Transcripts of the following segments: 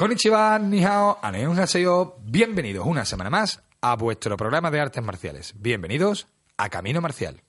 Konnichiwa, ni hao, annyeonghaseyo. Bienvenidos una semana más a vuestro programa de artes marciales. Bienvenidos a Camino Marcial.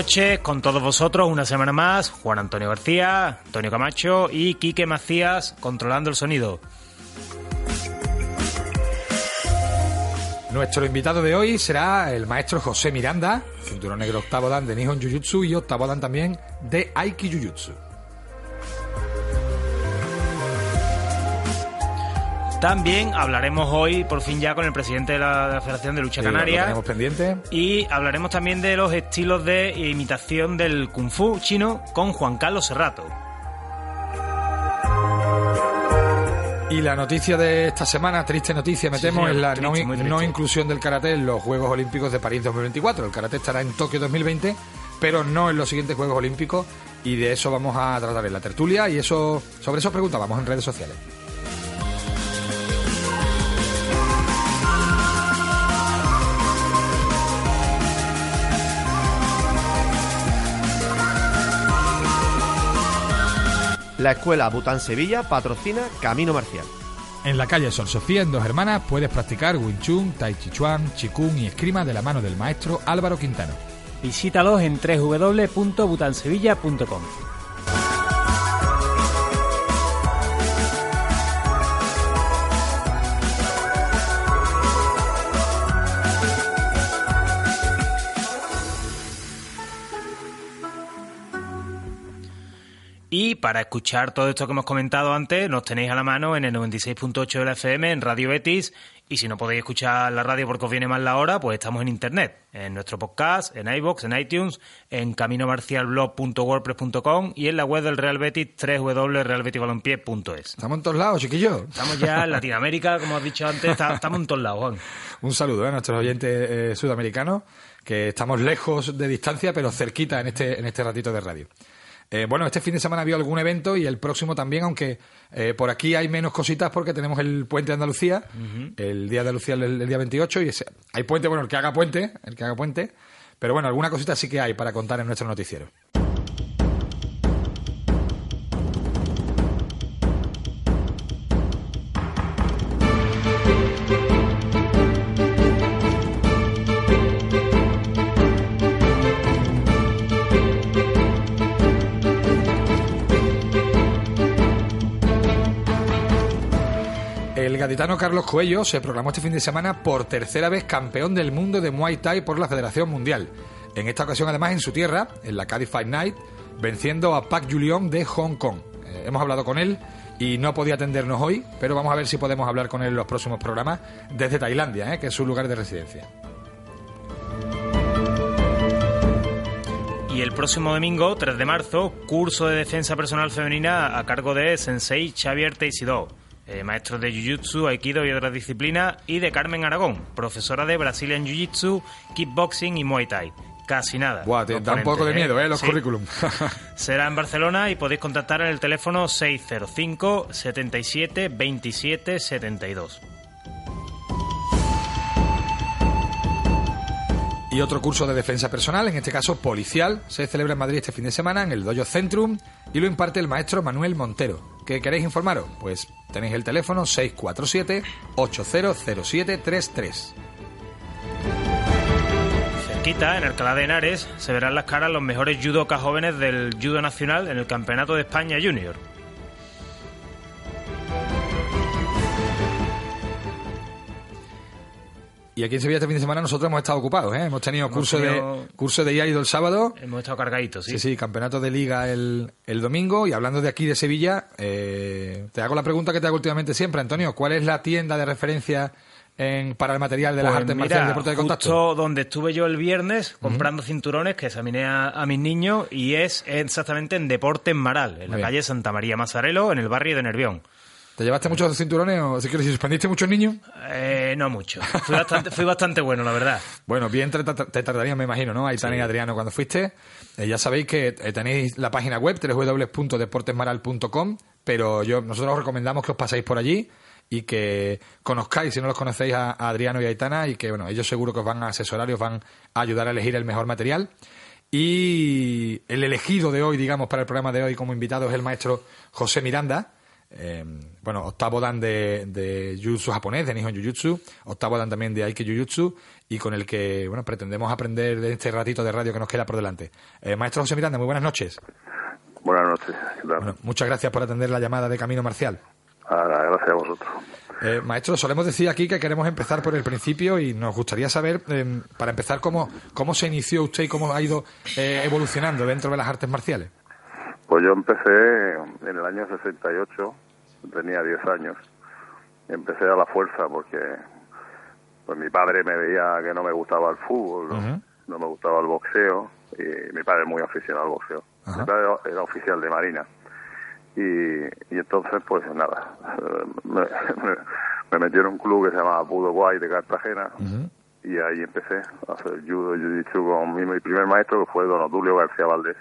Noches con todos vosotros, una semana más, Juan Antonio García, Antonio Camacho y Quique Macías controlando el sonido. Nuestro invitado de hoy será el maestro José Miranda, cinturón negro octavo dan de Nihon Jujutsu y octavo dan también de Aiki Jujutsu. También hablaremos hoy, por fin ya, con el presidente de la, de la Federación de Lucha Sí, Canaria. tenemos pendiente. Y hablaremos también de los estilos de imitación del Kung Fu chino con Juan Carlos Serrato. Y la noticia de esta semana, triste noticia, me Sí, temo, señor, es la triste, no inclusión del karate en los Juegos Olímpicos de París 2024. El karate estará en Tokio 2020, pero no en los siguientes Juegos Olímpicos. Y de eso vamos a tratar en la tertulia. Y eso sobre eso preguntábamos en redes sociales. La escuela Bután Sevilla patrocina Camino Marcial. En la calle Sor Sofía, en Dos Hermanas, puedes practicar Wing Chun, Tai Chi Chuan, Chikung y esgrima de la mano del maestro Álvaro Quintano. Visítalos en www.butansevilla.com. Y para escuchar todo esto que hemos comentado antes, nos tenéis a la mano en el 96.8 de la FM, en Radio Betis. Y si no podéis escuchar la radio porque os viene mal la hora, pues estamos en internet, en nuestro podcast, en iVoox, en iTunes, en caminomarcialblog.wordpress.com y en la web del Real Betis, www.realbetisbalompié.es. Estamos en todos lados, chiquillos. Estamos ya en Latinoamérica, como has dicho antes, estamos en todos lados, Juan. Un saludo ¿eh? a nuestros oyentes eh, sudamericanos, que estamos lejos de distancia, pero cerquita en este, en este ratito de radio. Eh, bueno, este fin de semana había algún evento y el próximo también, aunque eh, por aquí hay menos cositas porque tenemos el puente de Andalucía, el día de Andalucía el, el día 28, y ese- hay puente, bueno, el que haga puente, el que haga puente, pero bueno, alguna cosita sí que hay para contar en nuestro noticiero. Gaditano Carlos Coello se proclamó este fin de semana por tercera vez campeón del mundo de Muay Thai por la Federación Mundial. En esta ocasión, además, en su tierra, en la Cádiz Fight Night, venciendo a Pak Julion de Hong Kong. Eh, hemos hablado con él y no podía atendernos hoy, pero vamos a ver si podemos hablar con él en los próximos programas desde Tailandia, eh, que es su lugar de residencia. Y el próximo domingo, 3 de marzo, curso de defensa personal femenina a cargo de Sensei Xavier Teisidó, eh, maestro de Jiu-Jitsu, Aikido y otras disciplinas, y de Carmen Aragón, profesora de Brazilian Jiu-Jitsu, Kickboxing y Muay Thai. Casi nada. Buah, te da un poco de ponentes, miedo, ¿eh? Los Sí. currículum. Será en Barcelona y podéis contactar en el teléfono 605 77 27 72. Y otro curso de defensa personal, en este caso policial, se celebra en Madrid este fin de semana en el Dojo Centrum y lo imparte el maestro Manuel Montero. ¿Qué queréis informaros? Pues tenéis el teléfono 647-800733. Cerquita, en Alcalá de Henares, se verán las caras los mejores judocas jóvenes del judo nacional en el Campeonato de España Junior. Y aquí en Sevilla este fin de semana nosotros hemos estado ocupados, ¿eh? Hemos tenido Hemos curso tenido- de curso de IAIDO el sábado. Hemos estado cargaditos, sí. Sí, sí, campeonato de liga el, el domingo. Y hablando de aquí de Sevilla, eh, te hago la pregunta que te hago últimamente siempre, Antonio. ¿Cuál es la tienda de referencia en, para el material de las Pues artes mira, marciales y deporte de contacto? Justo donde estuve yo el viernes comprando cinturones que examiné a, a mis niños y es exactamente en Deporte en Maral, en la bien. calle Santa María Mazarelo, en el barrio de Nervión. ¿Te llevaste muchos cinturones o si quieres, si suspendiste muchos niños? Eh, no mucho. Fui bastante, fui bastante bueno, la verdad. Bueno, bien te, te tardarían, me imagino, ¿no? Aitana y Adriano, cuando fuiste. Eh, ya sabéis que eh, tenéis la página web, www.deportesmaral.com, pero yo nosotros os recomendamos que os paséis por allí y que conozcáis, si no los conocéis, a, a Adriano y a Aitana y que, bueno, ellos seguro que os van a asesorar y os van a ayudar a elegir el mejor material. Y el elegido de hoy, digamos, para el programa de hoy como invitado es el maestro José Miranda. Eh, bueno, octavo dan de, de Jujutsu japonés, de Nihon Jujutsu, octavo dan también de Aiki Jujutsu, y con el que, bueno, pretendemos aprender de este ratito de radio que nos queda por delante. Eh, maestro José Miranda, muy buenas noches. Buenas noches. ¿qué tal? Bueno, muchas gracias por atender la llamada de Camino Marcial. Ahora, gracias a vosotros. Eh, maestro, solemos decir aquí que queremos empezar por el principio y nos gustaría saber, eh, para empezar, cómo, cómo se inició usted y cómo ha ido eh, evolucionando dentro de las artes marciales. Pues yo empecé en el año 68, tenía 10 años. Empecé a la fuerza porque pues mi padre me veía que no me gustaba el fútbol, no, me gustaba el boxeo, y mi padre es muy aficionado al boxeo. Mi padre era- oficial de Marina. Y, y entonces, pues nada, me, me- me metí en un club que se llamaba Pudo Guay de Cartagena. Y ahí empecé a hacer judo y jiu-jitsu con mi, mi primer maestro, que fue don Otulio García Valdés,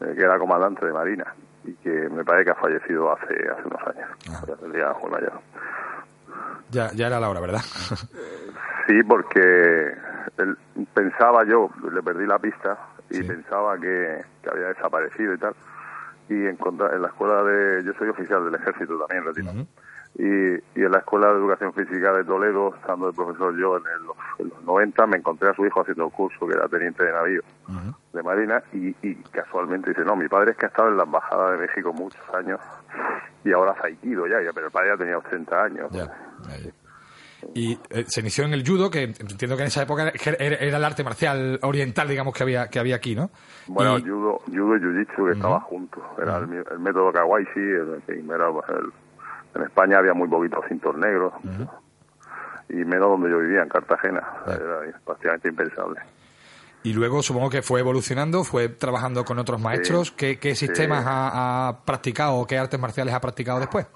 eh, que era comandante de Marina y que me parece que ha fallecido hace hace unos años. Ya muy mayor. Ya, ya era la hora, ¿verdad? Sí, porque él, pensaba yo, le perdí la pista y Sí. pensaba que, que había desaparecido y tal. Y encontra- en la escuela de. Yo soy oficial del ejército también, retirado. Y, y en la escuela de educación física de Toledo, estando de profesor yo en, el- en los 90, me encontré a su hijo haciendo el curso, que era teniente de navío de Marina, y, y casualmente dice: No, mi padre es que ha estado en la embajada de México muchos años y ahora aikido ya, ya, pero el padre ya tenía 80 años. Ya. Y eh, se inició en el judo, que entiendo que en esa época era, era el arte marcial oriental, digamos, que había, que había aquí, ¿no? Bueno, Y- judo, judo y jiu-jitsu que estaba juntos. Era el, el método Kawaii, el, era el- en España había muy poquitos cintos negros. Y menos donde yo vivía, en Cartagena. Era prácticamente impensable. Y luego supongo que fue evolucionando, fue trabajando con otros maestros. ¿Qué, qué sistemas ha, ha practicado o qué artes marciales ha practicado después?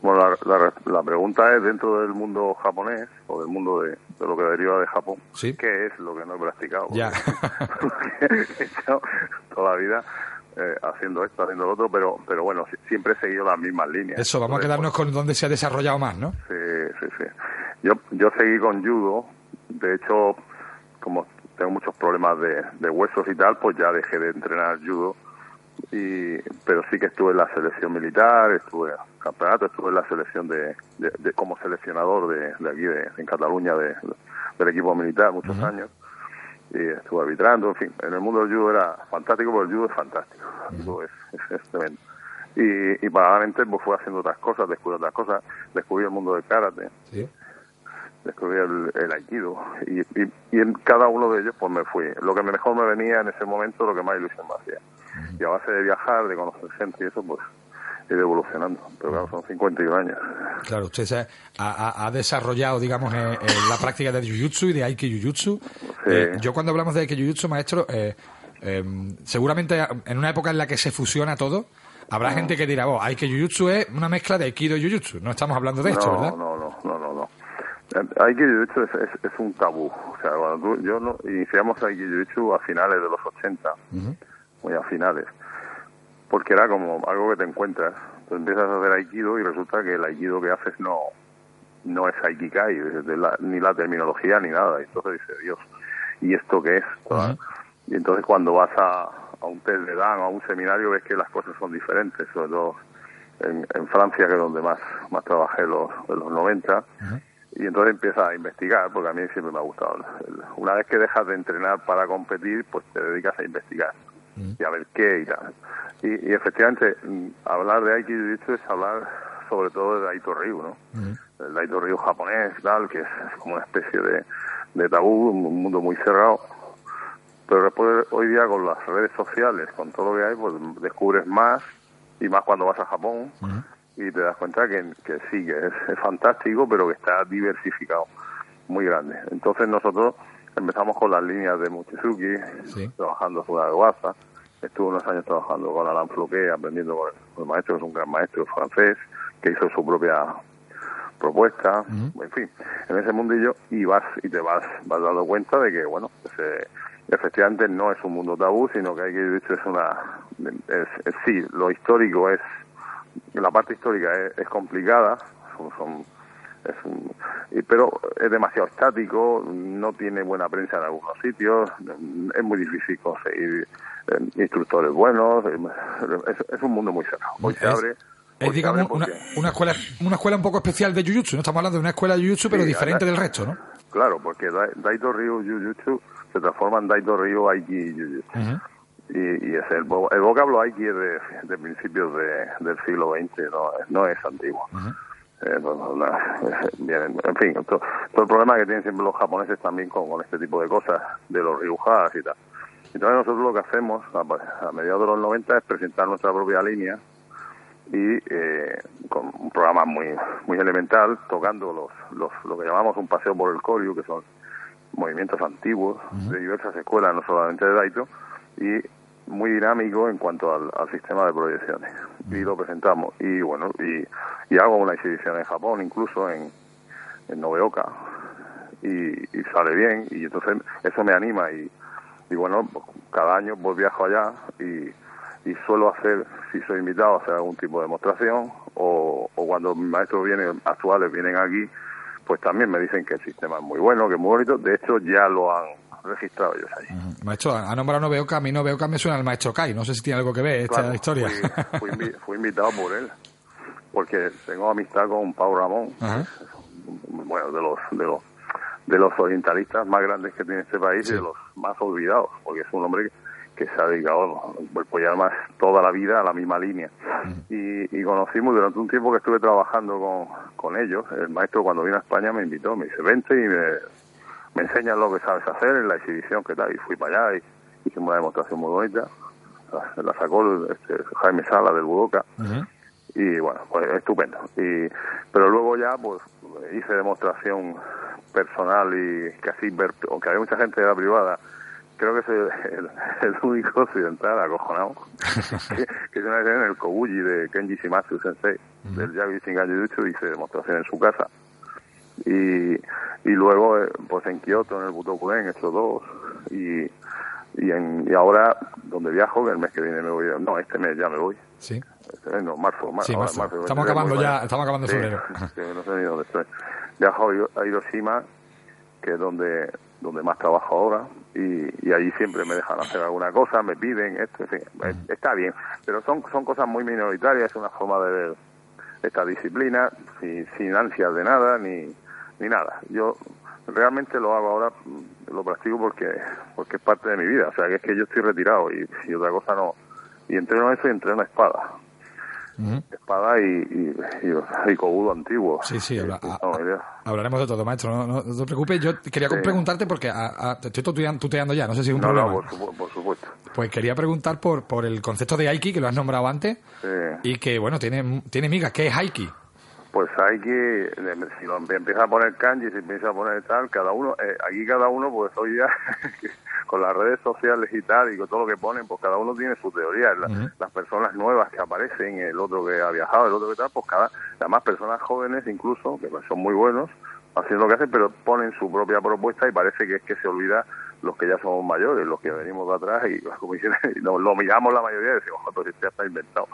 Bueno, la, la- la pregunta es, dentro del mundo japonés, o del mundo de, de lo que deriva de Japón, Sí. ¿qué es lo que no he practicado? Ya. He estado toda la vida eh, haciendo esto, haciendo lo otro, pero, pero bueno, si- siempre he seguido las mismas líneas. Eso, vamos a quedarnos con donde se ha desarrollado más, ¿no? Sí, sí, sí. Yo, yo seguí con judo. De hecho, como tengo muchos problemas de, de huesos y tal, pues ya dejé de entrenar judo. Y, pero sí que estuve en la selección militar, estuve en campeonato, estuve en la selección de, de- de- como seleccionador de, de aquí, de, en Cataluña, de, del equipo militar muchos años. Y estuve arbitrando, en fin, en el mundo del judo era fantástico, pero el judo es fantástico. El judo es, es, es tremendo. Y, y paralelamente pues fui haciendo otras cosas, descubrí otras cosas, descubrí el mundo del karate, Sí. descubrí el, el aikido y, y, y en cada uno de ellos pues me fui lo que mejor me venía en ese momento lo que más ilusión me hacía y a base de viajar de conocer gente y eso pues ido evolucionando. Pero claro son 51 años. Claro, usted se ha, ha- ha desarrollado, digamos, eh, la práctica de Jiu-Jitsu y de Aiki Jiu-Jitsu. Eh, yo cuando hablamos de Aiki Jiu-Jitsu, maestro, eh, eh, seguramente en una época en la que se fusiona todo, habrá gente que dirá, oh, Aiki Jiu-Jitsu es una mezcla de Aikido y Jiu-Jitsu. No estamos hablando de esto, no, ¿verdad? no no no no no. Aikido Jiu-Jitsu es, es, es un tabú. O sea cuando tú, yo no, iniciamos Aikido Jiu-Jitsu a finales de los 80 muy a finales porque era como algo que te encuentras tú empiezas a hacer Aikido y resulta que el Aikido que haces no no es Aikikai, la- ni la terminología ni nada. Y entonces dice, Dios, ¿y esto qué es? Y entonces cuando vas a, a un test de Dan o a un seminario ves que las cosas son diferentes, sobre todo en, en Francia, que es donde más, más trabajé los, en los 90, y entonces empiezas a investigar, porque a mí siempre me ha gustado. Una vez que dejas de entrenar para competir, pues te dedicas a investigar y a ver qué y tal. Y, efectivamente, mm, hablar de Aikido es hablar sobre todo de Daito Ryu, ¿no? El Daito Ryu japonés, tal, que es, como una especie de, de tabú, un mundo muy cerrado. Pero después, hoy día con las redes sociales, con todo lo que hay, pues descubres más, y más cuando vas a Japón, y te das cuenta que, que sí, que es, fantástico, pero que está diversificado, muy grande. Entonces nosotros empezamos con las líneas de Mochizuki, trabajando sobre la WhatsApp, estuve unos años trabajando con Alain Floquet, aprendiendo con el, maestro, que es un gran maestro francés, que hizo su propia propuesta, en fin, en ese mundillo, y vas y te vas, vas dando cuenta de que, bueno, efectivamente no es un mundo tabú, sino que hay que decir es una, es, sí, lo histórico es, la parte histórica es, complicada, son, es pero es demasiado estático, no tiene buena prensa en algunos sitios, es muy difícil conseguir eh, instructores buenos, es, un mundo muy cerrado. Hoy se abre es, digamos, una, una, escuela una escuela un poco especial de Jujutsu, ¿no? Estamos hablando de una escuela de Jujutsu, pero diferente del resto, ¿no? Claro, porque Daito Ryu Jujutsu se transforma en Daito Ryu Aiki Jujutsu. y, es el, el vocablo Aiki es de, principios de, del siglo XX, no, no es antiguo. Eh, en fin, todo, el problema que tienen siempre los japoneses también con, con este tipo de cosas, de los ryujas y tal. Entonces nosotros lo que hacemos a, a mediados de los 90 es presentar nuestra propia línea y eh, con un programa muy muy elemental, tocando los, los, lo que llamamos un paseo por el Koryu, que son movimientos antiguos de diversas escuelas, no solamente de Daito, y muy dinámico en cuanto al, sistema de proyecciones. Y lo presentamos. Y bueno, y, y, hago una exhibición en Japón, incluso en, en Noveoka, y, sale bien, y entonces eso me anima. Y, y bueno, cada año pues viajo allá y suelo hacer, si soy invitado, a hacer algún tipo de demostración o, o cuando maestros vienen, actuales vienen aquí, pues también me dicen que el sistema es muy bueno, que es muy bonito. De hecho, ya lo han registrado ellos ahí. Maestro, ha nombrado Noveoka, a mí Noveoka me suena al maestro Kai, no sé si tiene algo que ver esta historia. Fui, invitado por él, porque tengo amistad con Pau Ramón, bueno, de los, de los de los orientalistas más grandes que tiene este país y de los más olvidados, porque es un hombre que que se ha dedicado pues ya más toda la vida a la misma línea. Y, conocimos durante un tiempo que estuve trabajando con, con ellos. El maestro cuando vino a España me invitó, me dice, vente y me, me enseñas lo que sabes hacer en la exhibición que tal. Y fui para allá y hicimos una demostración muy bonita. La, sacó este, Jaime Sala del Budoka. Y bueno, pues estupendo. Y, pero luego ya pues hice demostración personal y casi, aunque había mucha gente de la privada, creo que soy el, único occidental acojonado que, que una vez en el Kobuji de Kenji Shimatsu Sensei del Yagi Shingan hice demostración en su casa y, y luego eh, pues en Kioto en el Butokuren he hecho dos. Y y, en, y ahora donde viajo el mes que viene me voy no este mes ya me voy. Sí. Este no marzo, marzo, estamos acabando ya estamos acabando febrero. sí, no sé ni dónde estoy. Viajo a Hiroshima que es donde donde más trabajo ahora y, y allí siempre me dejan hacer alguna cosa, me piden esto, en fin, está bien, pero son, son cosas muy minoritarias, es una forma de ver esta disciplina sin, ansias de nada ni, ni nada. Yo realmente lo hago ahora, lo practico porque porque es parte de mi vida, o sea que es que yo estoy retirado y, y otra cosa no, y entreno eso y entreno espada espada y, y, y, antiguo. Sí, sí, hablaremos de todo, maestro. No, te preocupes, yo quería preguntarte porque a, te estoy tuteando ya, no sé si es un problema. No, por, supuesto. Pues quería preguntar por, por el concepto de Aiki, que lo has nombrado antes, y que, bueno, tiene, tiene migas. ¿Qué es Aiki? Pues Aiki, si lo empieza a poner kanji, si empieza a poner tal, cada uno, eh, aquí cada uno, pues hoy ya con las redes sociales y tal, y con todo lo que ponen, pues cada uno tiene su teoría. Las personas nuevas que aparecen, el otro que ha viajado, el otro que tal, pues cada, además personas jóvenes incluso, que son muy buenos, haciendo lo que hacen, pero ponen su propia propuesta y parece que es que se olvida los que ya somos mayores, los que venimos de atrás y las comisiones, lo miramos la mayoría y decimos, pues este ya está inventado.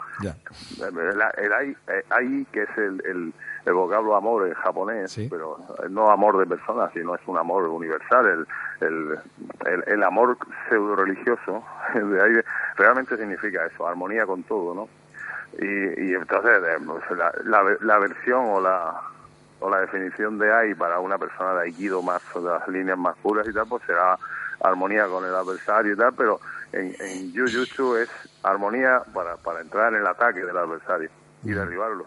El, hay, eh, que es el, el, el, vocablo amor en japonés, pero no amor de personas, sino es un amor universal, el, el, el, amor pseudo religioso, de ahí realmente significa eso, armonía con todo, ¿no? Y, y entonces eh, pues, la, la, la versión o la o la definición de AI para una persona de Aikido más, de las líneas más puras y tal, pues será armonía con el adversario y tal, pero en, en Jiu-Jitsu es armonía para, para entrar en el ataque del adversario y derribarlo.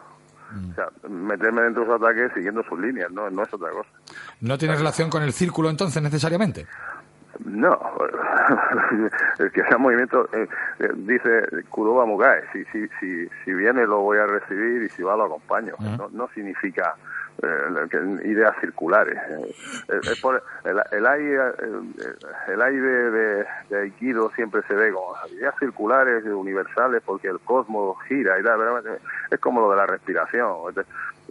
O sea, meterme dentro de su ataque siguiendo sus líneas, no, no es otra cosa. ¿No tiene relación con el círculo entonces necesariamente? No, el que sea movimiento, eh, eh, dice Kuroba Mugae, si, si, si, si viene lo voy a recibir y si va lo acompaño. no, no significa ideas circulares. Eh, es por- el, el aire, el, el aire de, de Aikido siempre se ve como ideas circulares, universales, porque el cosmos gira y tal. Es como lo de la respiración.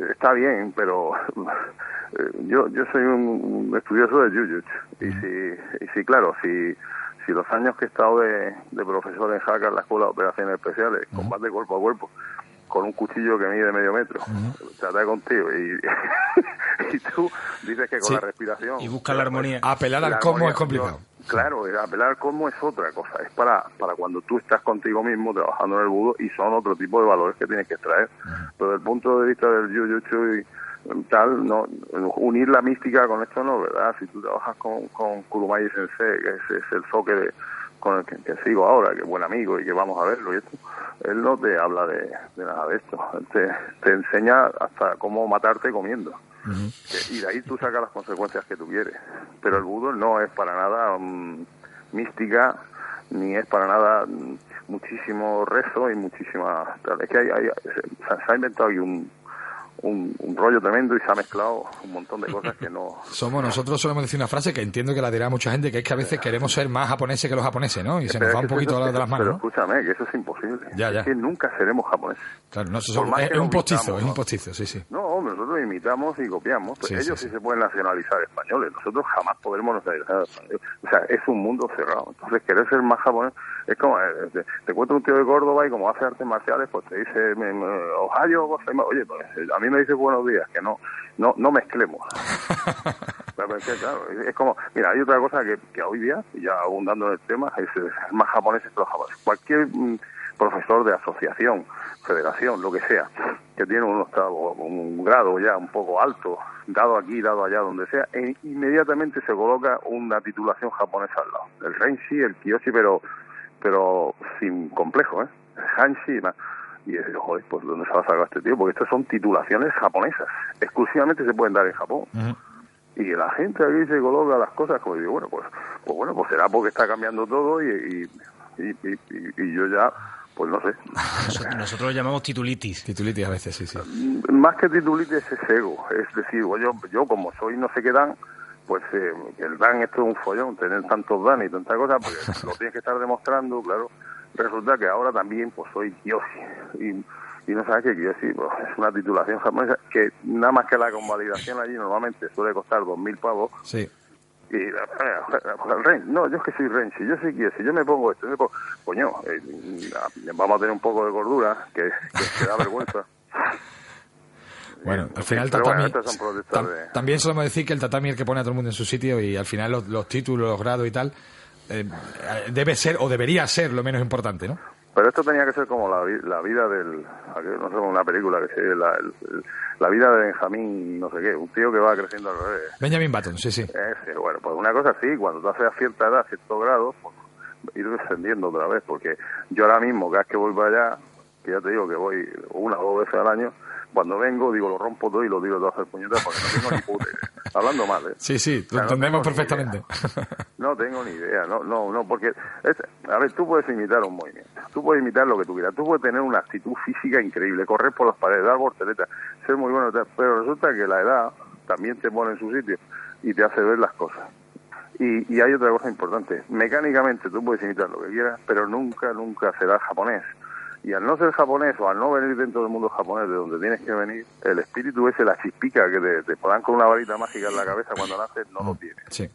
Está bien, pero eh, yo yo soy un, un estudioso de Jujutsu y si, y si claro, si si los años que he estado de, de profesor en Jaca en la Escuela de Operaciones Especiales, combate cuerpo a cuerpo, con un cuchillo que mide medio metro, trata contigo y, y tú dices que con Sí. la respiración... Y busca la armonía. Apelar al cosmos armonía, es complicado. yo- claro, el apelar al cosmos es otra cosa, es para, para cuando tú estás contigo mismo trabajando en el budo y son otro tipo de valores que tienes que extraer. Pero desde el punto de vista del jiu-jitsu y tal, no, unir la mística con esto no, ¿verdad? Si tú trabajas con, con Kurumai Sensei, que es, es el soque de, con el que, que sigo ahora, que es buen amigo y que vamos a verlo y esto, él no te habla de, de nada de esto, Él te, te enseña hasta cómo matarte comiendo. Que- y de ahí tú sacas las consecuencias que tú quieres. Pero el budo no es para nada mm, mística, ni es para nada mm, muchísimo rezo y muchísima... Es que hay, hay- se, se ha inventado ahí un, un, un rollo tremendo y se ha mezclado un montón de cosas que no... Somos nosotros solemos decir una frase que entiendo que la dirá mucha gente, que es que a veces queremos ser más japoneses que los japoneses, ¿no? Y se nos va un poquito eso- de las manos, escúchame, que eso es imposible. Ya, ya. Es que nunca seremos japoneses. Claro, no, es, que es un postizo, es un postizo, sí, sí. No, imitamos y copiamos. Pues Sí, ellos sí, sí, sí. se pueden nacionalizar españoles. Nosotros jamás podremos nacionalizar españoles. O sea, es un mundo cerrado. Entonces, querer ser más japonés es como... eh, te, te cuento un tío de Córdoba y como hace artes marciales, pues te dice, Ohio, Gozaimasu". oye, pues, eh, a mí me dice buenos días, que no no no mezclemos. Pero es que, claro, es- es como... Mira, hay otra cosa que, que hoy día, y ya abundando en el tema, es, eh, más japoneses que los japoneses. Cualquier mm, profesor de asociación, federación, lo que sea, que tiene un octavo, un grado ya un poco alto, dado aquí, dado allá, donde sea, e inmediatamente se coloca una titulación japonesa al lado. El Renshi, el Kiyoshi, pero pero sin complejo, ¿eh? El Hanshi y más. Y es, joder, pues ¿dónde se va a sacar este tío? Porque estas son titulaciones japonesas. Exclusivamente se pueden dar en Japón. Y la gente aquí se coloca las cosas como digo, bueno, pues, pues bueno, pues será porque está cambiando todo y, y, y, y- y- y yo ya, pues no sé. Nosotros, nosotros lo llamamos titulitis. Titulitis a veces, sí, sí. Más que titulitis es ego. Es decir, pues yo, yo como soy no sé qué dan, pues eh, el dan esto es un follón, tener tantos dan y tantas cosas, porque lo tienes que estar demostrando, claro. Resulta que ahora también pues soy Kiyoshi. Y, y no sabes que Kiyoshi pues, es una titulación japonesa que nada más que la convalidación allí normalmente suele costar dos mil pavos. Sí. Y eh, el Ren, no, yo es que soy Ren, si yo soy Kiyoshi, yo me pongo esto, yo me pongo, coño, eh, vamos a tener un poco de cordura, que, que, que da vergüenza. Bueno, al final el bueno, tatami... tam- de- También solemos decir que el tatami es el que pone a todo el mundo en su sitio y al final los, los títulos, los grados y tal, eh, debe ser o debería ser lo menos importante, ¿no? Pero esto tenía que ser como la, la vida del, no sé, una película que se la, el- la vida de Benjamín, no sé qué, un tío que va creciendo al revés. Benjamin Button, sí, sí. Ese, bueno, pues una cosa así, cuando tú haces a cierta edad, cierto grado, pues ir descendiendo otra vez, porque yo ahora mismo, cada vez que voy para allá, que ya te digo que voy una o dos veces al año, cuando vengo, digo, lo rompo todo y lo digo todo a hacer puñetas porque no tengo ni puta. Hablando mal, ¿eh? Sí, sí, O lo sea, entendemos perfectamente. No tengo ni idea, no, no, no, porque, es- a ver, tú puedes imitar un movimiento, tú puedes imitar lo que tú quieras, tú puedes tener una actitud física increíble, correr por las paredes, dar volteretas, ser muy bueno, pero resulta que la edad también te pone en su sitio y te hace ver las cosas. Y, y hay otra cosa importante, mecánicamente tú puedes imitar lo que quieras, pero nunca, nunca serás japonés. Y al no ser japonés o al no venir dentro del mundo japonés de donde tienes que venir, el espíritu ese, la chispica que te, te dan con una varita mágica en la cabeza cuando naces, no lo tienes. Sí.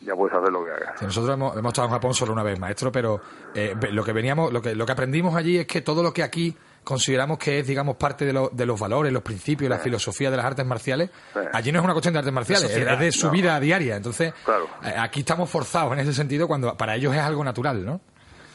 Ya puedes hacer lo que hagas. Sí, Nosotros hemos, hemos estado en Japón solo una vez, maestro, pero eh, lo que veníamos, lo que, lo que aprendimos allí es que todo lo que aquí consideramos que es, digamos, parte de, lo- de los valores, los principios, la filosofía de las artes marciales, Sí. allí no es una cuestión de artes marciales, es, sociedad, es de su no. vida diaria. Entonces, Claro. eh, aquí estamos forzados en ese sentido cuando para ellos es algo natural, ¿no?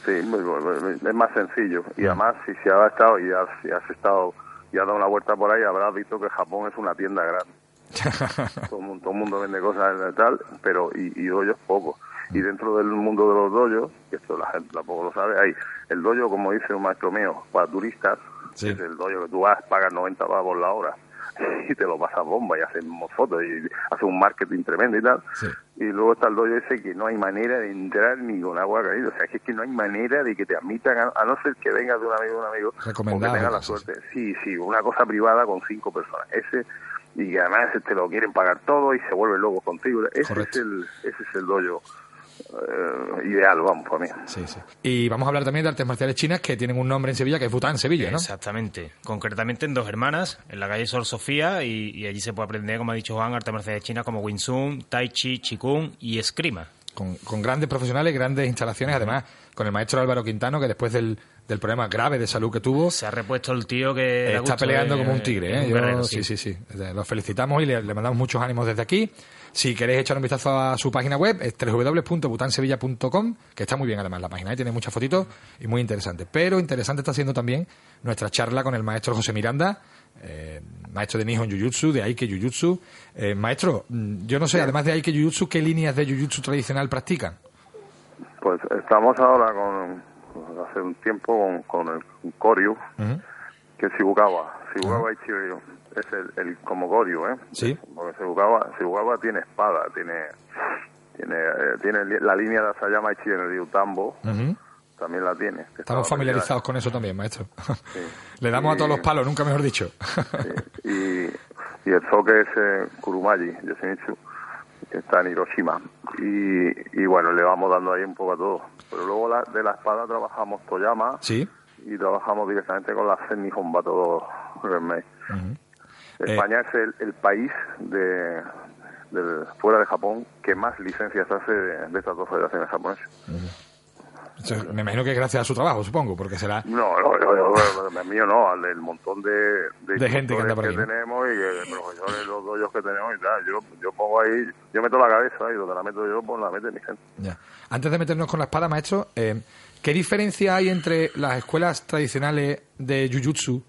Sí, es más sencillo. Y además, si, si has estado y has, si has estado y has dado una vuelta por ahí, habrás visto que Japón es una tienda grande. todo, el mundo, todo el mundo vende cosas tal, pero y, y doyos poco. Y dentro del mundo de los doyos, que esto la gente tampoco lo sabe, hay el doyo, como dice un maestro mío, para turistas, Sí. es el doyo que tú vas, pagas 90 pavos la hora y te lo pasas bomba y hacemos fotos y hace un marketing tremendo y tal. Sí. Y luego está el doyo ese que no hay manera de entrar ni con agua caída. O sea, que es que no hay manera de que te admitan, a, a no ser que vengas de un amigo de un amigo, que Recomendado, tengas la suerte. Sí, sí, una cosa privada con cinco personas. Ese y que además te lo quieren pagar todo y se vuelven locos contigo. Ese Correcto. es el ese es el doyo eh, ideal, vamos, para mí. Sí, sí. Y vamos a hablar también de artes marciales chinas que tienen un nombre en Sevilla, que es Bután Sevilla, ¿no? Exactamente. Concretamente en dos hermanas, en la calle Sor Sofía, y, y allí se puede aprender, como ha dicho Juan, artes marciales chinas como Wing Chun, Tai Chi, Qigong y Esgrima. Con, con grandes profesionales, grandes instalaciones, además con el maestro Álvaro Quintano, que después del, del problema grave de salud que tuvo, Se ha repuesto el tío que... está gusto, peleando eh, como un tigre. ¿eh? un Yo- guerrero, sí, sí, sí. Lo felicitamos y le, le mandamos muchos ánimos desde aquí. Si queréis echar un vistazo a su página web, es www.butansevilla.com, que está muy bien además la página, ¿eh? tiene muchas fotitos y muy interesante. Pero interesante está siendo también nuestra charla con el maestro José Miranda, eh, maestro de Nihon Jujutsu, de Aike Jujutsu. Eh, maestro, mm, yo no sé, además de Aike Jujutsu, ¿qué líneas de Jujutsu tradicional practican? Pues estamos ahora con, hace un tiempo con, con el Koryu, que es Shibukawa. Shibukawa Ichiryu es el, el como Koryu, ¿eh? Sí. Porque Shibukawa, Shibukawa tiene espada, tiene tiene eh, tiene la línea de Asayama Ichi en el Ryutambo, Ujú. también la tiene. Estamos familiarizados con eso también, maestro. Le damos a todos los palos, nunca mejor dicho. Sí. Y, y el Soke es eh, Kurumaji, Yoshimitsu, que está en Hiroshima. Y, y bueno, le vamos dando ahí un poco a todo. Pero luego la- de la espada trabajamos Toyama, sí. y trabajamos directamente con la Zen Nihon Bato Renmei. España es el, el país de, del- fuera de Japón que más licencias hace de, de estas dos federaciones japonesas. Me imagino que es gracias a su trabajo, supongo, porque será... No, no, no, mío no, al del montón de, De gente que anda por aquí. tenemos y que de profesores, los doyos que tenemos y tal. Yo, yo pongo ahí, yo meto la cabeza y donde la meto yo, pues la mete mi gente. Ya. Antes de meternos con la espada, maestro, eh, ¿qué diferencia hay entre las escuelas tradicionales de Jujutsu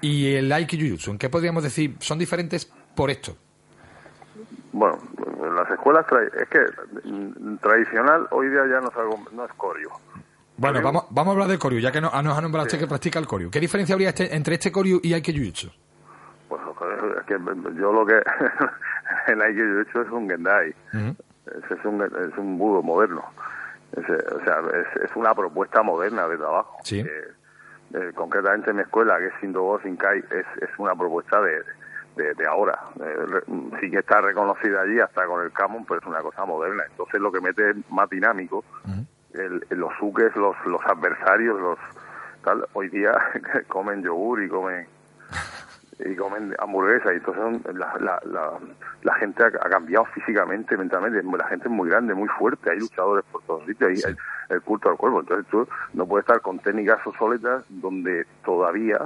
y el Aiki Jujutsu? ¿En qué podríamos decir son diferentes por esto? Bueno, en las escuelas, tra- es que mm, tradicional hoy día ya no es, algo, no es coreo. Bueno, Koryu. vamos, vamos a hablar del Koryu, ya que no- nos ha nombrado usted que practica el Koryu. ¿Qué diferencia habría este- entre este Koryu y Aiki Jujutsu? Pues es que yo lo que el hecho es un Gendai. Es un, es un budo moderno. Ese- o sea, es, es una propuesta moderna de trabajo. Sí. Eh, eh, concretamente en mi escuela, que es Sindogo Shinkai, es, es una propuesta de, de, de ahora. Eh, sí que está reconocida allí hasta con el Camon, pero es una cosa moderna. Entonces lo que mete es más dinámico. El- el- los suques, los, los adversarios, los tal, hoy día comen yogur y comen y comen hamburguesas y entonces son- la, la, la, la gente ha, ha cambiado físicamente, mentalmente, la gente es muy grande, muy fuerte, hay luchadores por todos sitios, hay el, el culto al cuerpo, entonces tú no puedes estar con técnicas obsoletas donde todavía,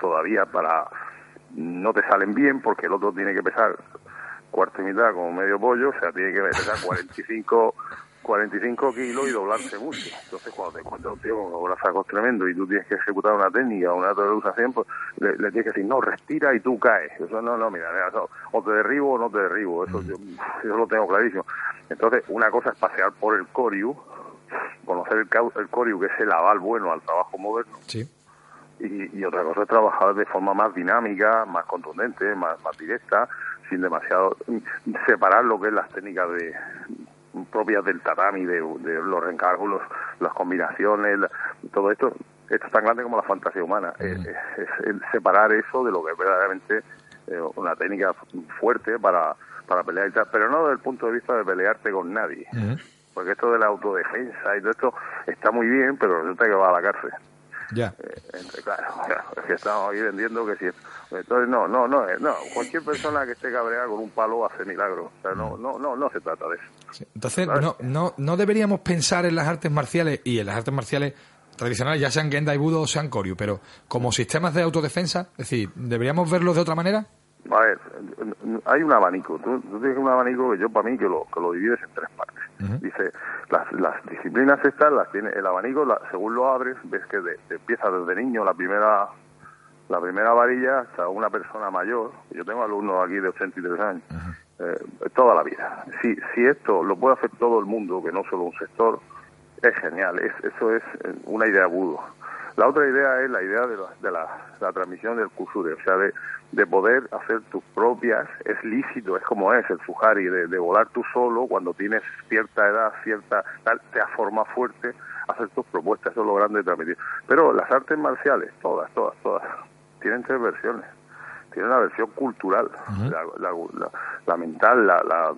todavía para no te salen bien porque el otro tiene que pesar cuarto y mitad como medio pollo, o sea, tiene que pesar 45 45 kilos y doblarse mucho. Entonces, cuando te encuentras un tío con unos tremendos y tú tienes que ejecutar una técnica, una traducción, pues le, le tienes que decir, no, respira y tú caes. Eso no, no, mira, mira, eso, o te derribo o no te derribo. Eso yo, yo lo tengo clarísimo. Entonces, una cosa es pasear por el Coryu, conocer el, el Coryu, que es el aval bueno al trabajo moderno, Sí. y, y otra cosa es trabajar de forma más dinámica, más contundente, más, más directa, sin demasiado separar lo que es las técnicas de propias del tatami, de, de los reencargos, las combinaciones, la- todo esto, esto es tan grande como la fantasía humana. Es, es- es el separar eso de lo que es verdaderamente eh, una técnica fuerte para, para pelear y tal, pero no desde el punto de vista de pelearte con nadie. Porque esto de la autodefensa y todo esto está muy bien, pero resulta que va a la cárcel. Ya. Eh, entre- claro, claro, es que estamos ahí vendiendo que si entonces no no no eh, no cualquier persona que esté cabreada con un palo hace milagros o sea no no no no se trata de eso Sí. Entonces, no, no, no deberíamos pensar en las artes marciales y en las artes marciales tradicionales, ya sean Gendai Budo o sean Koryu, pero como sistemas de autodefensa, es decir, ¿deberíamos verlos de otra manera? A ver hay un abanico. Tú, tú tienes un abanico que yo para mí que lo que lo divides en tres partes. Dice las, las disciplinas estas las tiene el abanico la- según lo abres ves que de- empieza desde niño la primera la primera varilla hasta una persona mayor, yo tengo alumnos aquí de 83 años, eh, toda la vida. Si, si esto lo puede hacer todo el mundo, que no solo un sector, es genial, es, eso es eh, una idea agudo. La otra idea es la idea de la, de la, transmisión del cusure, o sea, de, de, poder hacer tus propias, es lícito, es como es el Fujari, de, de volar tú solo cuando tienes cierta edad, cierta, tal, te has formado fuerte, hacer tus propuestas, eso es lo grande de transmitir. Pero las artes marciales, todas, todas, todas, tienen tres versiones. Tienen la versión cultural, la, la, mental, la,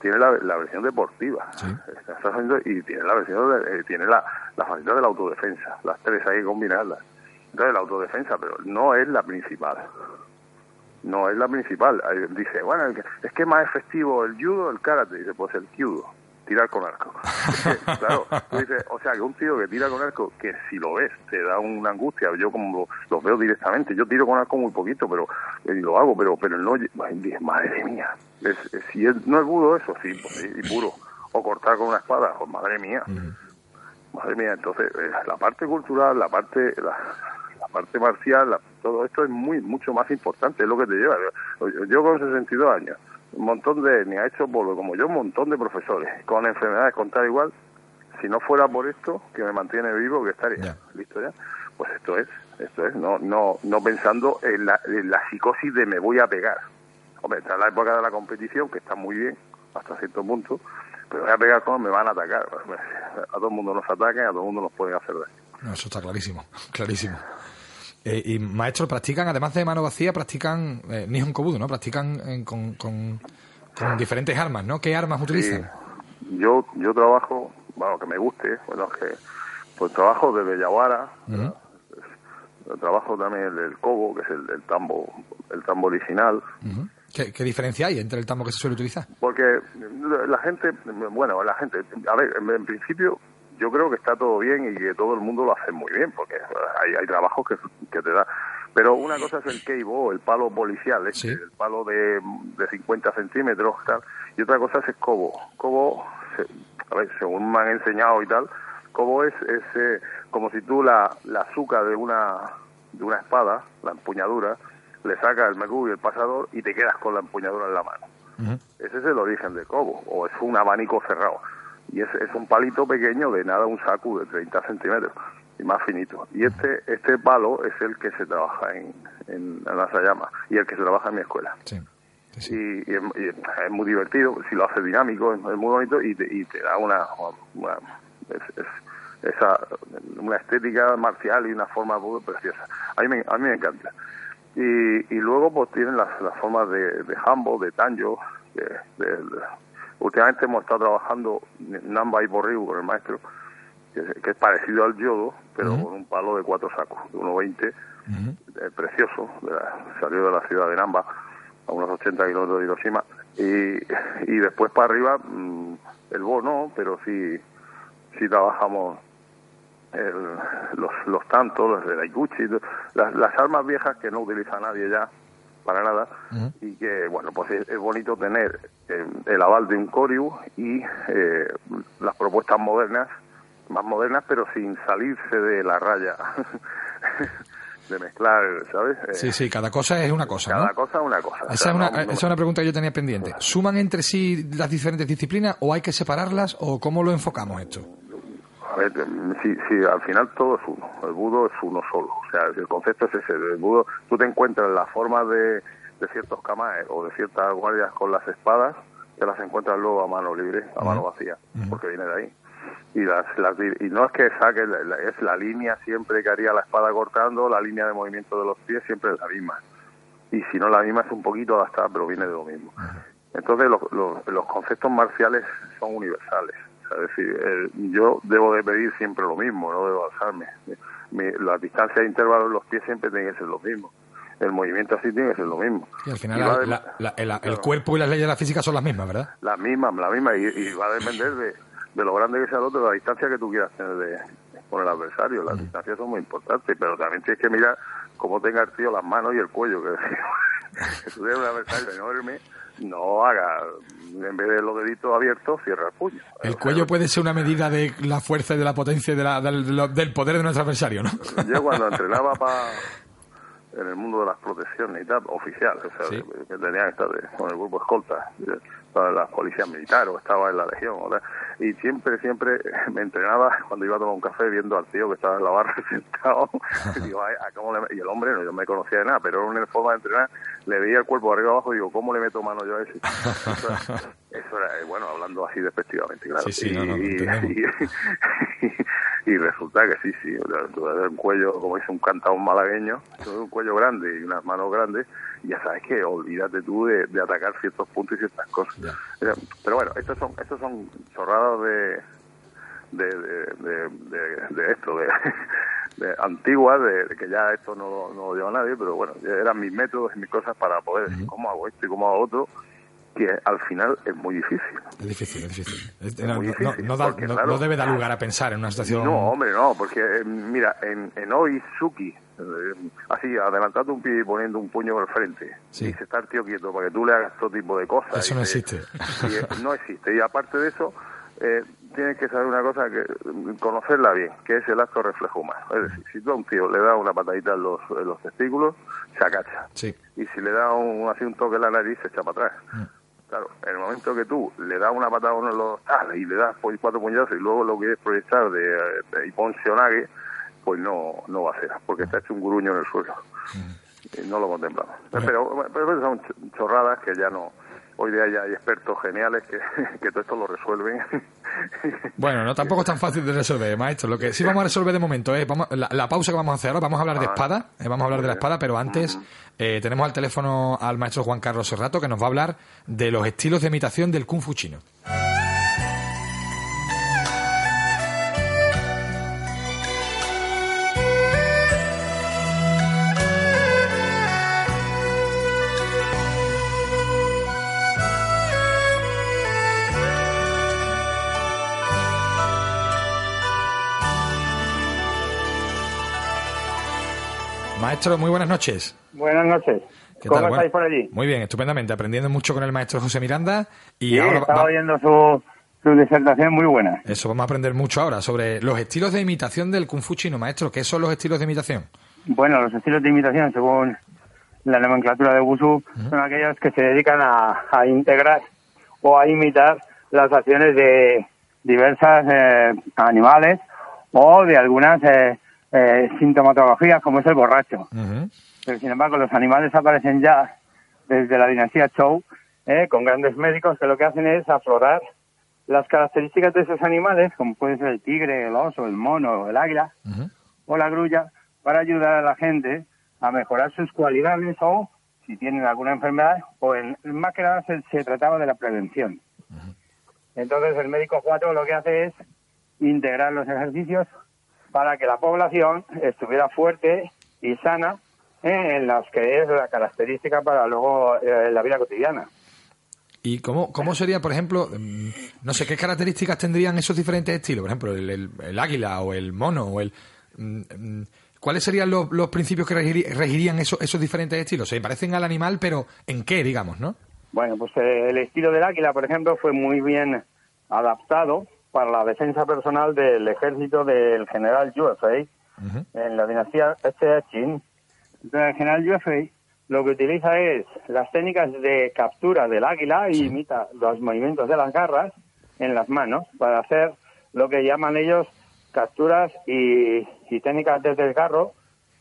tiene la, versión deportiva y tiene la versión de, eh, tiene la, la faceta de la autodefensa. Las tres hay que combinarlas. Entonces la autodefensa, pero no es la principal. No es la principal. Dice, bueno, es que es más efectivo el judo el karate. Dice, pues el judo tirar con arco. claro, tú dices, o sea, que un tío que tira con arco, que si lo ves, te da una angustia, yo como lo, veo directamente, yo tiro con arco muy poquito, pero y lo hago, pero pero no, madre mía, es, si no es budo eso, sí, pues, y puro, o cortar con una espada, pues madre mía, madre mía, entonces eh, la parte cultural, la parte... La, parte marcial, todo esto es muy mucho más importante, es lo que te lleva. Yo, yo con 62 años, un montón de, ni ha hecho pueblo como yo, un montón de profesores con enfermedades con tal igual. Si no fuera por esto, que me mantiene vivo, que estaría listo ya. Pues esto es, esto es, no, no, no pensando en la, psicosis de me voy a pegar. Hombre, está la época de la competición, que está muy bien, hasta cierto punto, pero voy a pegar como me van a atacar. A todo el mundo nos atacan, a todo el mundo nos pueden hacer daño. No, eso está clarísimo, clarísimo. Eh, y maestros practican, además de mano vacía, practican eh, Nihon Kobudo, ¿no? Practican eh, con, con, diferentes armas, ¿no? ¿Qué armas utilizan? Yo, yo trabajo, bueno, que me guste, bueno, que pues trabajo de Bellawara, trabajo también el, el Kobo, que es el, tambo, el tambo original. ¿Qué, diferencia hay entre el tambo que se suele utilizar? Porque la gente, bueno, la gente, a ver, en principio yo creo que está todo bien y que todo el mundo lo hace muy bien, porque hay, hay trabajos que, que te da. Pero una cosa es el keibo, el palo policial, el palo de, de 50 centímetros, tal, y otra cosa es el cobo. Cobo, a ver, según me han enseñado y tal, cobo es, es eh, como si tú la, la azúcar de una, de una espada, la empuñadura, le sacas el mercurio y el pasador y te quedas con la empuñadura en la mano. Ese es el origen del cobo, o es un abanico cerrado y es, es un palito pequeño de nada un saco de 30 centímetros y más finito. Y este este palo es el que se trabaja en, en, la Sayama y el que se trabaja en mi escuela. Sí. Y, es, muy divertido, si lo hace dinámico, es, muy bonito y te, y te da una, una es, esa, una estética marcial y una forma preciosa. A mí me, a mí me encanta. Y, y luego pues tienen las, las formas de, de hambo, de tanjo, de, de Últimamente hemos estado trabajando Namba y Borriu con el maestro, que es, parecido al yodo, pero con un palo de cuatro sacos, de 1,20, eh, precioso, salió de la ciudad de Namba, a unos 80 kilómetros de Hiroshima, y, y después para arriba, mm, el Bo no, pero sí, sí trabajamos los, los tantos, los de la Iguchi, las, las armas viejas que no utiliza nadie ya, para nada. Y que bueno pues es, bonito tener eh, el aval de un Coriu y eh, las propuestas modernas más modernas pero sin salirse de la raya de mezclar sabes eh, sí sí cada cosa es una cosa cada cosa es una cosa. Esa, es una, esa es una pregunta que yo tenía pendiente. Suman entre sí las diferentes disciplinas o hay que separarlas o cómo lo enfocamos esto a ver, si, si al final todo es uno, el budo es uno solo, o sea, el concepto es ese, el budo, tú te encuentras la forma de, de ciertos kamaes o de ciertas guardias con las espadas, te las encuentras luego a mano libre, a mano vacía, porque viene de ahí. Y, las, las, y no es que saque, es la línea siempre que haría la espada cortando, la línea de movimiento de los pies siempre es la misma. Y si no la misma es un poquito adaptada, pero viene de lo mismo. Entonces los, los, los conceptos marciales son universales es decir, yo debo de pedir siempre lo mismo, no debo alzarme. la distancia de intervalo en los pies siempre tiene que ser lo mismo. El movimiento así tiene que ser lo mismo. Y al final el, cuerpo y las leyes de la física son las mismas, ¿verdad? Las mismas, la misma. Y, va a depender de, lo grande que sea el otro, de la distancia que tú quieras tener de, con el adversario. Las distancias son muy importantes, pero también tienes que mirar cómo tenga el tío las manos y el cuello. Que, que tú un adversario enorme no haga, en vez de los deditos abiertos, cierra el puño. El cuello puede ser una medida de la fuerza y de la potencia y de la, del, poder de nuestro adversario, ¿no? Yo cuando entrenaba para en el mundo de las protecciones y tal, oficial, o sea, Sí. que, tenía que estar de- con el grupo escolta, para la policía militar o estaba en la legión, tal. y siempre, siempre me entrenaba cuando iba a tomar un café viendo al tío que estaba en la barra sentado, y, digo, "Ay, ¿a cómo le-?" y el hombre, no, yo no me conocía de nada, pero era una forma de entrenar, le veía el cuerpo de arriba abajo y digo, ¿cómo le meto mano yo a ese? Eso era, eso era, eh, bueno, hablando así despectivamente, claro. Sí, sí, y, no, no, y- y- resulta que sí, sí, un cuello, como dice un cantador malagueño, un cuello grande y unas manos grandes, y ya sabes que olvídate tú de, de atacar ciertos puntos y ciertas cosas. Ya. Pero bueno, estos son, estos son chorradas de, de, de, de, de- de esto, de, de antiguas, de, que ya esto no, lo- no lo lleva nadie, pero bueno, eran mis métodos y mis cosas para poder decir cómo hago esto y cómo hago otro, que al final es muy difícil. Es difícil, es difícil. Es- no, da- porque, no- claro, no debe dar lugar a pensar en una situación. No, hombre, no, porque eh, mira, en, en Oizuki, así, adelantando un pie y poniendo un puño al frente, Sí. y se está el tío quieto para que tú le hagas todo tipo de cosas. Eso y no te- existe. y, eh, no existe. Y aparte de eso, eh, tienes que saber una cosa, que conocerla bien, que es el acto reflejo humano. Es decir, si tú a un tío le das una patadita en los, en los testículos, se agacha. Sí. Y si le das un, así un toque en la nariz, se echa para atrás. Mm. Claro, en el momento que tú le das una patada a uno de los tal y le das cuatro puñazos y luego lo quieres proyectar de, de Iponcionague, pues no, no va a ser, porque está hecho un gruño en el suelo. Y no lo contemplamos. Pero, pero son ch- chorradas que ya no. Hoy día ya hay expertos geniales que, que todo esto lo resuelven. Bueno, no tampoco es tan fácil de resolver, maestro. Lo que sí vamos a resolver de momento es vamos, la, la pausa que vamos a hacer ahora. Vamos a hablar de Ah, espada, eh, vamos a hablar de la espada, pero antes eh, tenemos al teléfono al maestro Juan Carlos Serrato que nos va a hablar de los estilos de imitación del kung fu chino. Maestro, muy buenas noches. Buenas noches. ¿Qué ¿Cómo tal? Bueno, estáis por allí? Muy bien, estupendamente. Aprendiendo mucho con el maestro José Miranda. Y Sí, ahora estaba va- oyendo su, su disertación muy buena. eso vamos a aprender mucho ahora sobre los estilos de imitación del kung fu chino, maestro. ¿Qué son los estilos de imitación? Bueno, los estilos de imitación, según la nomenclatura de Wushu, son aquellos que se dedican a, a integrar o a imitar las acciones de diversas eh, animales o de algunas eh, eh, sintomatologías, como es el borracho. Ujú. Pero sin embargo, los animales aparecen ya desde la dinastía Zhou, eh, con grandes médicos que lo que hacen es aflorar las características de esos animales, como puede ser el tigre, el oso, el mono, el águila o la grulla, para ayudar a la gente a mejorar sus cualidades o si tienen alguna enfermedad, o en, más que nada se, se trataba de la prevención. Entonces el médico 4 lo que hace es integrar los ejercicios para que la población estuviera fuerte y sana eh, en las que es la característica para luego eh, la vida cotidiana. ¿Y cómo, cómo sería, por ejemplo, mm, no sé, qué características tendrían esos diferentes estilos? Por ejemplo, el, el- el águila o el mono o el... mm, mm, ¿Cuáles serían los, los principios que regirían esos, esos diferentes estilos? Se parecen al animal, pero ¿en qué, digamos, no? Bueno, pues eh, el estilo del águila, por ejemplo, fue muy bien adaptado para la defensa personal del ejército del general Yue Ujú. en la dinastía este Qin. Entonces, el general Yue lo que utiliza es las técnicas de captura del águila y imita los movimientos de las garras en las manos para hacer lo que llaman ellos capturas y, y técnicas de desgarro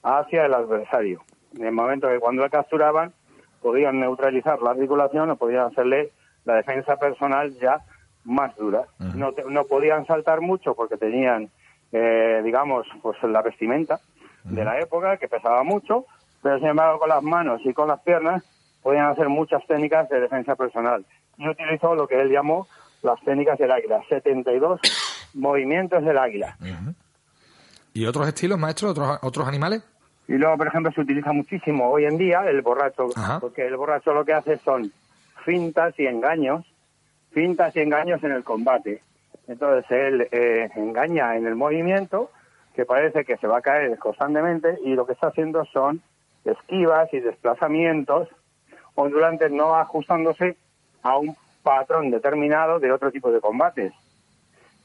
hacia el adversario. En el momento que cuando le capturaban podían neutralizar la articulación o podían hacerle la defensa personal ya más dura. no, te- no podían saltar mucho porque tenían, eh, digamos, pues la vestimenta de la época que pesaba mucho, pero sin embargo con las manos y con las piernas podían hacer muchas técnicas de defensa personal. Y utilizó lo que él llamó las técnicas del águila, 72 movimientos del águila. ¿Y otros estilos, maestro? ¿Otros, otros animales? Y luego, por ejemplo, se utiliza muchísimo hoy en día el borracho, Ajá. porque el borracho lo que hace son fintas y engaños, fintas y engaños en el combate. Entonces él eh, engaña en el movimiento, que parece que se va a caer constantemente, y lo que está haciendo son esquivas y desplazamientos ondulantes no ajustándose a un patrón determinado de otro tipo de combates.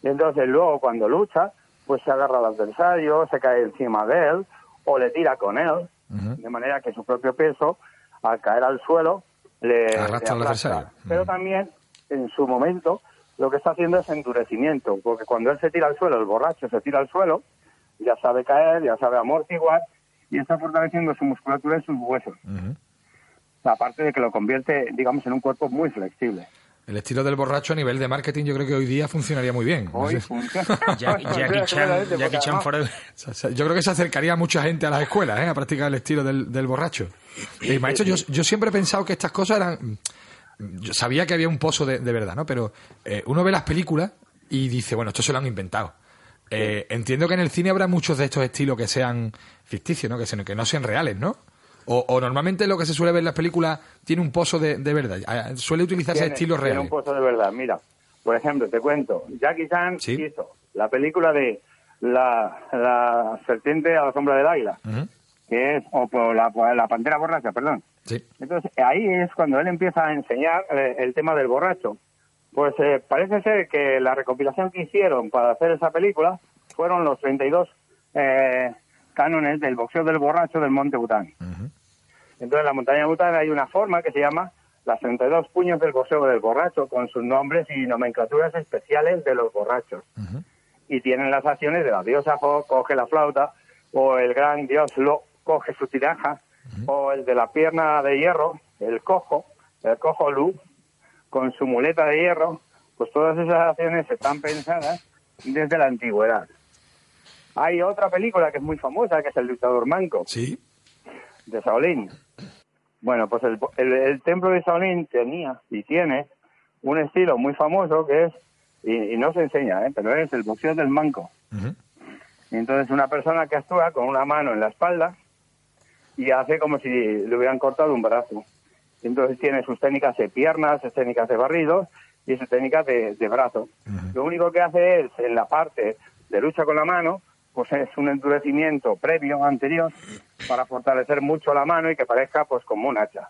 Y entonces luego cuando lucha, pues se agarra al adversario, se cae encima de él, o le tira con él, de manera que su propio peso, al caer al suelo, le, Arrastra al le adversario. Pero también, en su momento, lo que está haciendo es endurecimiento, porque cuando él se tira al suelo, el borracho se tira al suelo, ya sabe caer, ya sabe amortiguar, y está fortaleciendo su musculatura y sus huesos. Aparte de que lo convierte, digamos, en un cuerpo muy flexible. El estilo del borracho a nivel de marketing yo creo que hoy día funcionaría muy bien. No Hoy sé. funciona. Jack- Jackie Chan, Jackie Chan Forever. Yo creo que se acercaría a mucha gente a las escuelas ¿eh? a practicar el estilo del, del borracho. Y maestro, yo, yo siempre he pensado que estas cosas eran... Yo sabía que había un pozo de, de verdad, ¿no? Pero eh, uno ve las películas y dice, bueno, esto se lo han inventado. Eh, entiendo que en el cine habrá muchos de estos estilos que sean ficticios, ¿no? Que, se- que no sean reales, ¿no? O, o normalmente lo que se suele ver en las películas tiene un pozo de, de verdad. Ah, Suele utilizarse Tiene- estilos tiene reales. un pozo de verdad. Mira, por ejemplo, te cuento, Jackie Chan Sí. hizo la película de la, la serpiente a la sombra del águila, que es, o por la, la pantera borracha, perdón. Sí. Entonces, ahí es cuando él empieza a enseñar eh, el tema del borracho. Pues eh, parece ser que la recopilación que hicieron para hacer esa película fueron los 32 eh, cánones del boxeo del borracho del Monte Bután. Entonces, en la montaña Bután hay una forma que se llama las 32 puños del boxeo del borracho, con sus nombres y nomenclaturas especiales de los borrachos. Y tienen las acciones de la diosa Ho, coge la flauta, o el gran dios Lo, coge su tiraja, o el de la pierna de hierro, el cojo, el cojo Lu, con su muleta de hierro, pues todas esas acciones están pensadas desde la antigüedad. Hay otra película que es muy famosa, que es El luchador manco Sí. de Shaolin. Bueno, pues el, el- el templo de Shaolin tenía y tiene un estilo muy famoso que es, y, y no se enseña, ¿eh? pero es el boxeo del manco. Entonces una persona que actúa con una mano en la espalda y hace como si le hubieran cortado un brazo. Entonces tiene sus técnicas de piernas, sus técnicas de barridos y sus técnicas de, de brazo. Lo único que hace es, en la parte de lucha con la mano, pues es un endurecimiento previo, anterior, para fortalecer mucho la mano y que parezca pues como un hacha.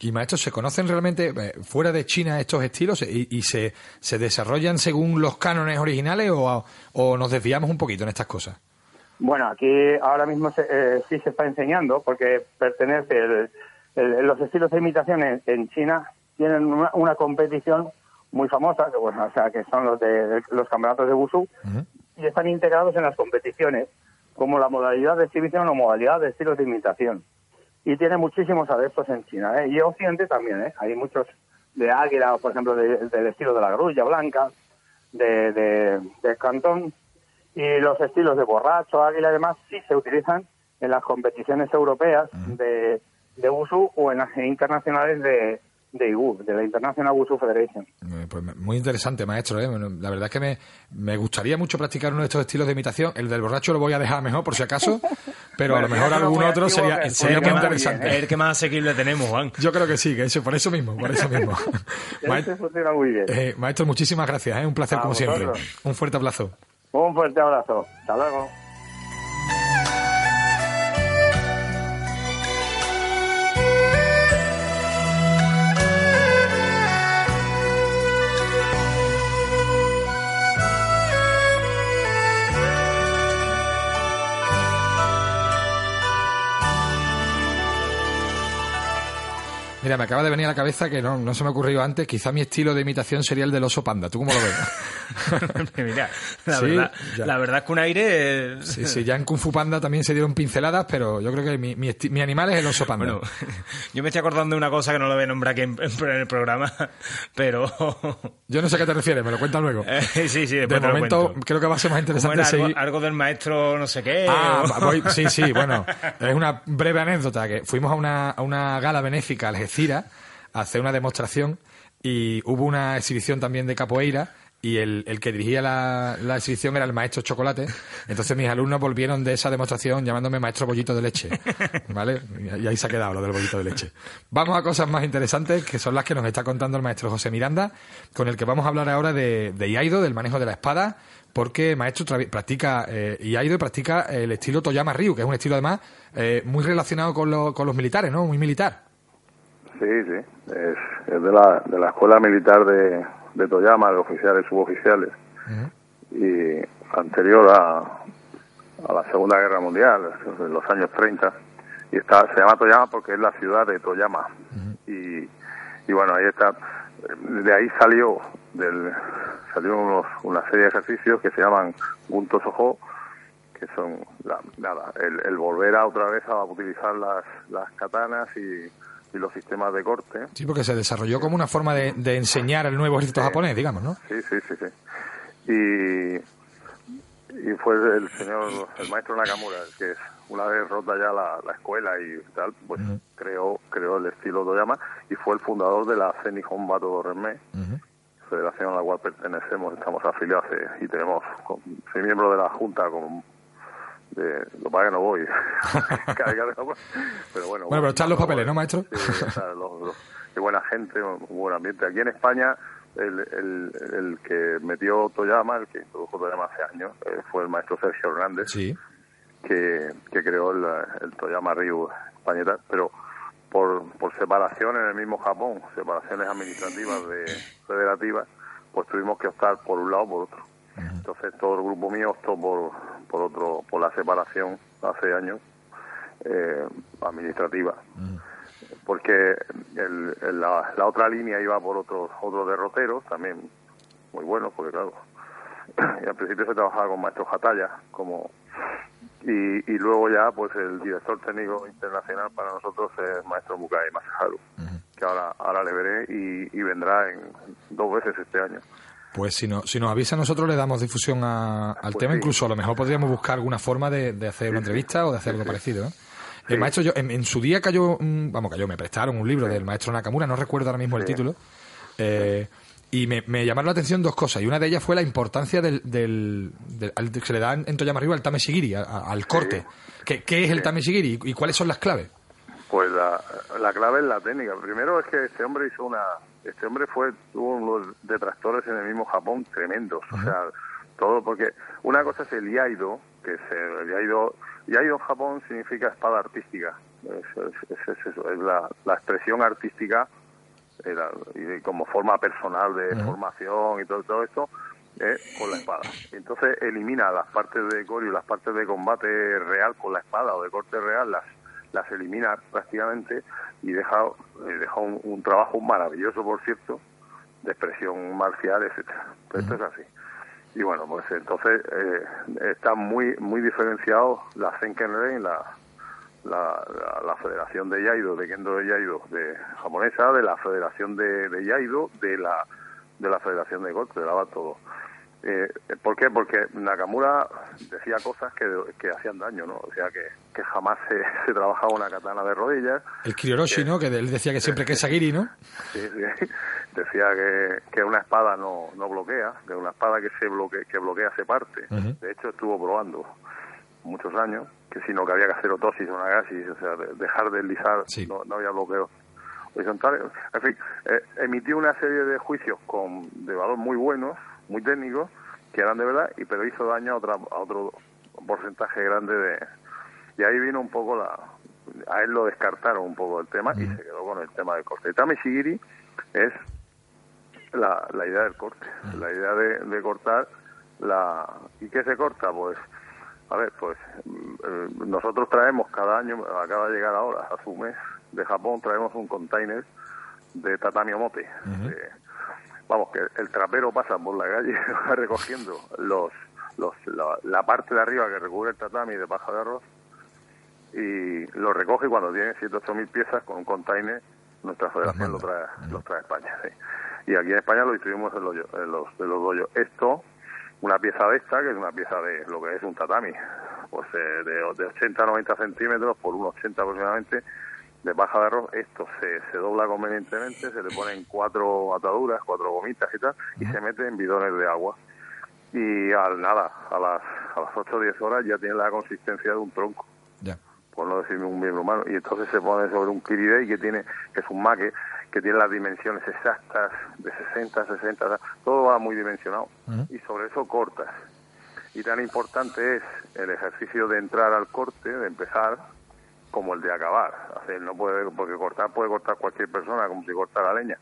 Y maestros, ¿se conocen realmente eh, fuera de China estos estilos y, y se, se desarrollan según los cánones originales o, o nos desviamos un poquito en estas cosas? Bueno, aquí ahora mismo se- eh, sí se está enseñando porque pertenece el- el- los estilos de imitación en, en China tienen una, una competición muy famosa, que bueno, o sea, que son los de los campeonatos de Wushu y están integrados en las competiciones como la modalidad de exhibición o modalidad de estilos de imitación. Y tiene muchísimos adeptos en China, ¿eh? y Occidente también, ¿eh? Hay muchos de águila, por ejemplo, de- del estilo de la grulla blanca, de, de, de cantón, y los estilos de borracho, águila y demás sí se utilizan en las competiciones europeas de, de Wushu o en las internacionales de, de IWU, de la International Wushu Federation. Eh, Pues muy interesante, maestro. ¿eh? La verdad es que me, me gustaría mucho practicar uno de estos estilos de imitación. El del borracho lo voy a dejar mejor, por si acaso, pero a lo mejor algún otro sería, equivocar, sería el muy que más- interesante. es el que más asequible tenemos, Juan. Yo creo que sí, que eso, por eso mismo, por eso mismo. Ma- Este funciona muy bien. eh, maestro, muchísimas gracias, ¿eh? un placer A como siempre. Un fuerte abrazo. Un fuerte abrazo. Hasta luego. Mira, me acaba de venir a la cabeza que no, no se me ha ocurrido antes. Quizá mi estilo de imitación sería el del oso panda. ¿Tú cómo lo ves? Mira, la, Sí, verdad, ya. la verdad es que un aire... eh, Sí, sí, ya en Kung Fu Panda también se dieron pinceladas, pero yo creo que mi, mi, animal es el oso panda. Bueno, yo me estoy acordando de una cosa que no lo voy a nombrar aquí en, en el programa, pero... Yo no sé a qué te refieres, me lo cuentas luego. Eh, sí, sí, de después te lo momento, creo que va a ser más ¿Cómo interesante era? Seguir. algo del maestro no sé qué. Ah, o- voy- sí, sí, bueno, es una breve anécdota que fuimos a una, a una gala benéfica a Algeciras a hacer una demostración y hubo una exhibición también de capoeira y el, el que dirigía la, la exhibición era el maestro Chocolate. Entonces mis alumnos volvieron de esa demostración llamándome maestro bollito de leche. ¿Vale? Y ahí se ha quedado lo del bollito de leche. Vamos a cosas más interesantes que son las que nos está contando el maestro José Miranda, con el que vamos a hablar ahora de, de Iaido, del manejo de la espada, porque maestro practica eh, Iaido y practica el estilo Toyama Ryu, que es un estilo además eh, muy relacionado con, lo- con los militares, ¿no? Muy militar. Sí, sí. Es, es de, la, de la escuela militar de, de Toyama, de oficiales, suboficiales. Y anterior a, a la Segunda Guerra Mundial, en los años 30, y está, se llama Toyama porque es la ciudad de Toyama. y, y bueno, ahí está, de ahí salió del salió unos, una serie de ejercicios que se llaman Gunto Soho, que son la, nada, el, el, volver a otra vez a utilizar las, las katanas y, y, los sistemas de corte. Sí, porque se desarrolló como una forma de, de enseñar al nuevo ejército Sí. japonés, digamos, ¿no? Sí, sí, sí, sí. Y, y fue el señor, el maestro Nakamura, el que una vez rota ya la, la escuela y tal, pues creó, creó el estilo Toyama y fue el fundador de la Zenihon Bato Renmei, Ujú. federación a la cual pertenecemos, estamos afiliados y tenemos, soy miembro de la junta con de, lo es que no voy pero bueno Bueno, pero están los papeles, ¿no, maestro? Sí, los- los- qué buena gente un buen ambiente aquí en España el, el, el que metió Toyama el que introdujo Toyama hace años eh, fue el maestro Sergio Hernández Sí. que, que creó el, el Toyama Ryu tal, pero por, por separación en el mismo Japón, separaciones administrativas de federativas, pues tuvimos que optar por un lado o por otro. Entonces todo el grupo mío optó por, por otro, por la separación hace años eh, administrativa, porque el- el- la, la otra línea iba por otros otros derroteros también muy buenos, porque claro, y al principio se trabajaba con maestros Hataya como y, y luego ya pues el director técnico internacional para nosotros es maestro Mukai Masaharu que ahora ahora le veré y, y vendrá en dos veces este año Pues si, no, si nos avisa, nosotros le damos difusión a- al Pues tema. sí. Incluso a lo mejor podríamos buscar alguna forma de, de hacer una entrevista o de hacer algo parecido. ¿eh? El maestro, yo, en, en su día cayó, vamos, cayó, me prestaron un libro del maestro Nakamura, no recuerdo ahora mismo el título. eh, y me, me llamaron la atención dos cosas. Y una de ellas fue la importancia del, del, del- al- que se le da en, Toyama arriba al Tameshigiri, a- a- al corte. ¿Qué, qué es el Tameshigiri y, y cuáles son las claves? Pues la, la clave es la técnica. Primero es que este hombre hizo una, este hombre fue tuvo unos detractores en el mismo Japón tremendos. O sea, todo porque una cosa es el yaido, que es el yaido, yaido en Japón significa espada artística. Es, es- es- es eso, es la, la expresión artística eh, la- y como forma personal de formación y todo, todo esto eh, con la espada. Entonces elimina las partes de Goryeo, las partes de combate real con la espada o de corte real, las las elimina prácticamente y deja, eh, deja un, un trabajo maravilloso, por cierto, de expresión marcial, etcétera. Pero esto es así. Y bueno, pues entonces eh, está muy muy diferenciado la Senkenren, la, la, la, la Federación de Yaido, de Kendo de Yaido de japonesa, de la Federación de, de Yaido, de la de la Federación de Golpe, de la todo. Eh, ¿Por qué? Porque Nakamura decía cosas que, que hacían daño, ¿no? O sea, que, que jamás se, se trabajaba una katana de rodillas, El Kyoroshi, ¿no? Que él decía que siempre que es Sagiri, ¿no? Sí, sí. Decía que, que una espada no, no bloquea, que una espada que se bloquea, que bloquea se parte. De hecho, estuvo probando muchos años que si no que había que hacer otosis o nagasis, o sea, de- dejar de deslizar, Sí. no, no había bloqueos horizontales. En fin, eh, emitió una serie de juicios con de valor muy buenos, muy técnicos, que eran de verdad, y pero hizo daño a, otra, a otro porcentaje grande de... Y ahí vino un poco la... A él lo descartaron un poco el tema y se quedó con el tema del corte. Tame Shigiri es la, la idea del corte, la idea de, de cortar la... ¿Y qué se corta? Pues, a ver, pues mm, eh, nosotros traemos cada año, acaba de llegar ahora, hace un mes, de Japón traemos un container de tatami omote. de- vamos, que el trapero pasa por la calle va recogiendo los, los, la, la parte de arriba que recubre el tatami de paja de arroz y lo recoge cuando tiene 7 8 mil piezas con un container nuestra federación lo trae lo trae a España sí. y aquí en España lo distribuimos en los, en los doyos. Esto una pieza de esta que es una pieza de lo que es un tatami pues eh, de, de 80 a 90 centímetros por unos 80 aproximadamente de paja de arroz esto se, se dobla convenientemente se le ponen cuatro ataduras cuatro gomitas y tal y se mete en bidones de agua y al nada a las a las 8 o 10 horas ya tiene la consistencia de un tronco Ya. por no decirme un miembro humano, y entonces se pone sobre un Kiridei que tiene, que es un maque, que tiene las dimensiones exactas de 60, 60, todo va muy dimensionado, y sobre eso cortas. Y tan importante es el ejercicio de entrar al corte, de empezar, como el de acabar. Hacer, no puede, porque cortar puede cortar cualquier persona, como si cortara leña,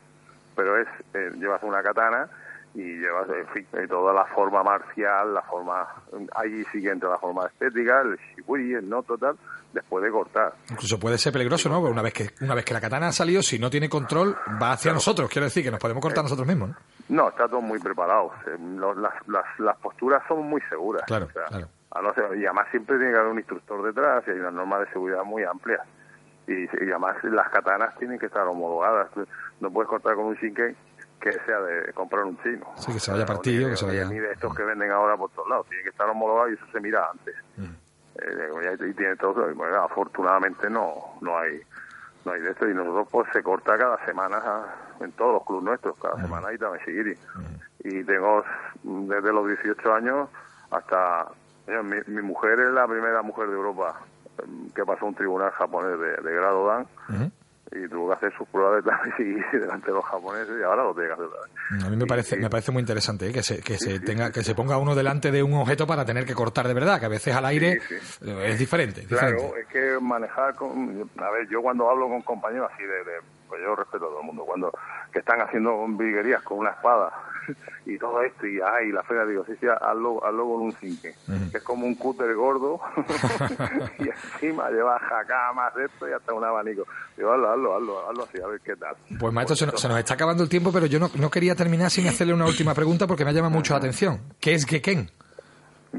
pero es, eh, llevas una katana y llevas, en fin, eh, toda la forma marcial, la forma, allí siguiente la forma estética, el shiburi, el no total, después de cortar. Incluso puede ser peligroso, ¿no? Porque una vez que una vez que la katana ha salido, si no tiene control, va hacia nosotros. Quiero decir que nos podemos cortar nosotros mismos, ¿no? No, está todo muy preparado. Eh, las, las, las posturas son muy seguras. Claro, O sea, claro. A no ser- y además siempre tiene que haber un instructor detrás y hay unas normas de seguridad muy amplias. Y, y además las katanas tienen que estar homologadas. No puedes cortar con un shinken que sea de comprar un chino. Sí, que se vaya partido, que se vaya- Ni de estos que venden ahora por todos lados. Tiene que estar homologado y eso se mira antes. Mm. Eh, y tiene todo. bueno, afortunadamente no no hay no hay de esto y nosotros pues se corta cada semana ah, en todos los clubes nuestros cada semana y también seguir y tengo mm, desde los 18 años hasta mi, mi mujer es la primera mujer de Europa em, que pasó un tribunal japonés de, de grado Dan y tuvo que hacer sus pruebas de travesía delante de los japoneses y ahora lo tiene que hacer otra vez. A mí me parece, me parece muy interesante ¿eh? que se, que se tenga, que se ponga uno delante de un objeto para tener que cortar de verdad, que a veces al aire eh, es diferente. es diferente. Claro, es que manejar con... A ver, yo cuando hablo con compañeros así de... de- pues yo respeto a todo el mundo. Cuando que están haciendo viguerías con una espada y todo esto y ay, la fea, digo, sí, sí, hazlo, hazlo con un cinque, que es como un cúter gordo y encima lleva jacamas, esto y hasta un abanico. Digo, hazlo, hazlo, hazlo, hazlo así, a ver qué tal. Pues maestro, se nos, se nos está acabando el tiempo, pero yo no, no quería terminar sin hacerle una última pregunta porque me llama mucho la atención. ¿Qué es Geken?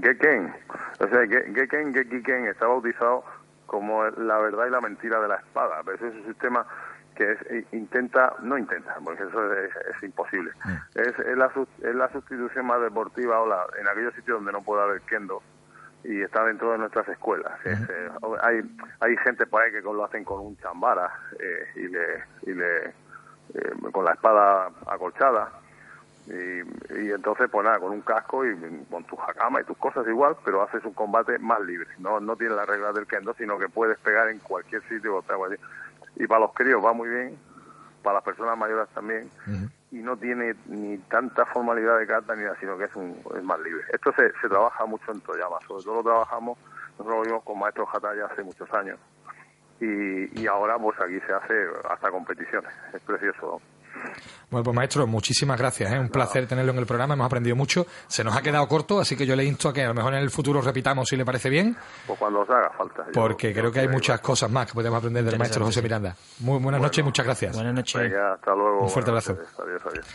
Geken, o sea, Ge- Geken, Gekiken está bautizado como la verdad y la mentira de la espada, pero ese es un sistema que es, eh, intenta, no intenta, porque eso es, es imposible, es, es la, es la sustitución más deportiva o la, en aquellos sitios donde no puede haber kendo y está dentro de nuestras escuelas. Es, eh, hay, hay gente por ahí que lo hacen con un chambara eh, y le, y le eh, con la espada acolchada y, y entonces pues nada con un casco y con tu jacama y tus cosas igual pero haces un combate más libre. No no tiene las reglas del kendo sino que puedes pegar en cualquier sitio golpear cualquier- y para los críos va muy bien para las personas mayores también y no tiene ni tanta formalidad de kata ni nada sino que es un es más libre. Esto se, se trabaja mucho en Toyama sobre todo lo trabajamos nosotros lo vimos con maestros hatha ya hace muchos años y, y ahora pues aquí se hace hasta competiciones es precioso Bueno, pues maestro, muchísimas gracias. Es un placer tenerlo en el programa. Hemos aprendido mucho. Se nos ha quedado corto, así que yo le insto a que a lo mejor en el futuro repitamos si le parece bien, pues cuando os haga falta porque yo creo que hay muchas cosas más que podemos aprender del maestro José Miranda. Muy buenas noches y muchas gracias. Buenas noches. Venga, hasta luego. Un fuerte abrazo. noches. Adiós, adiós.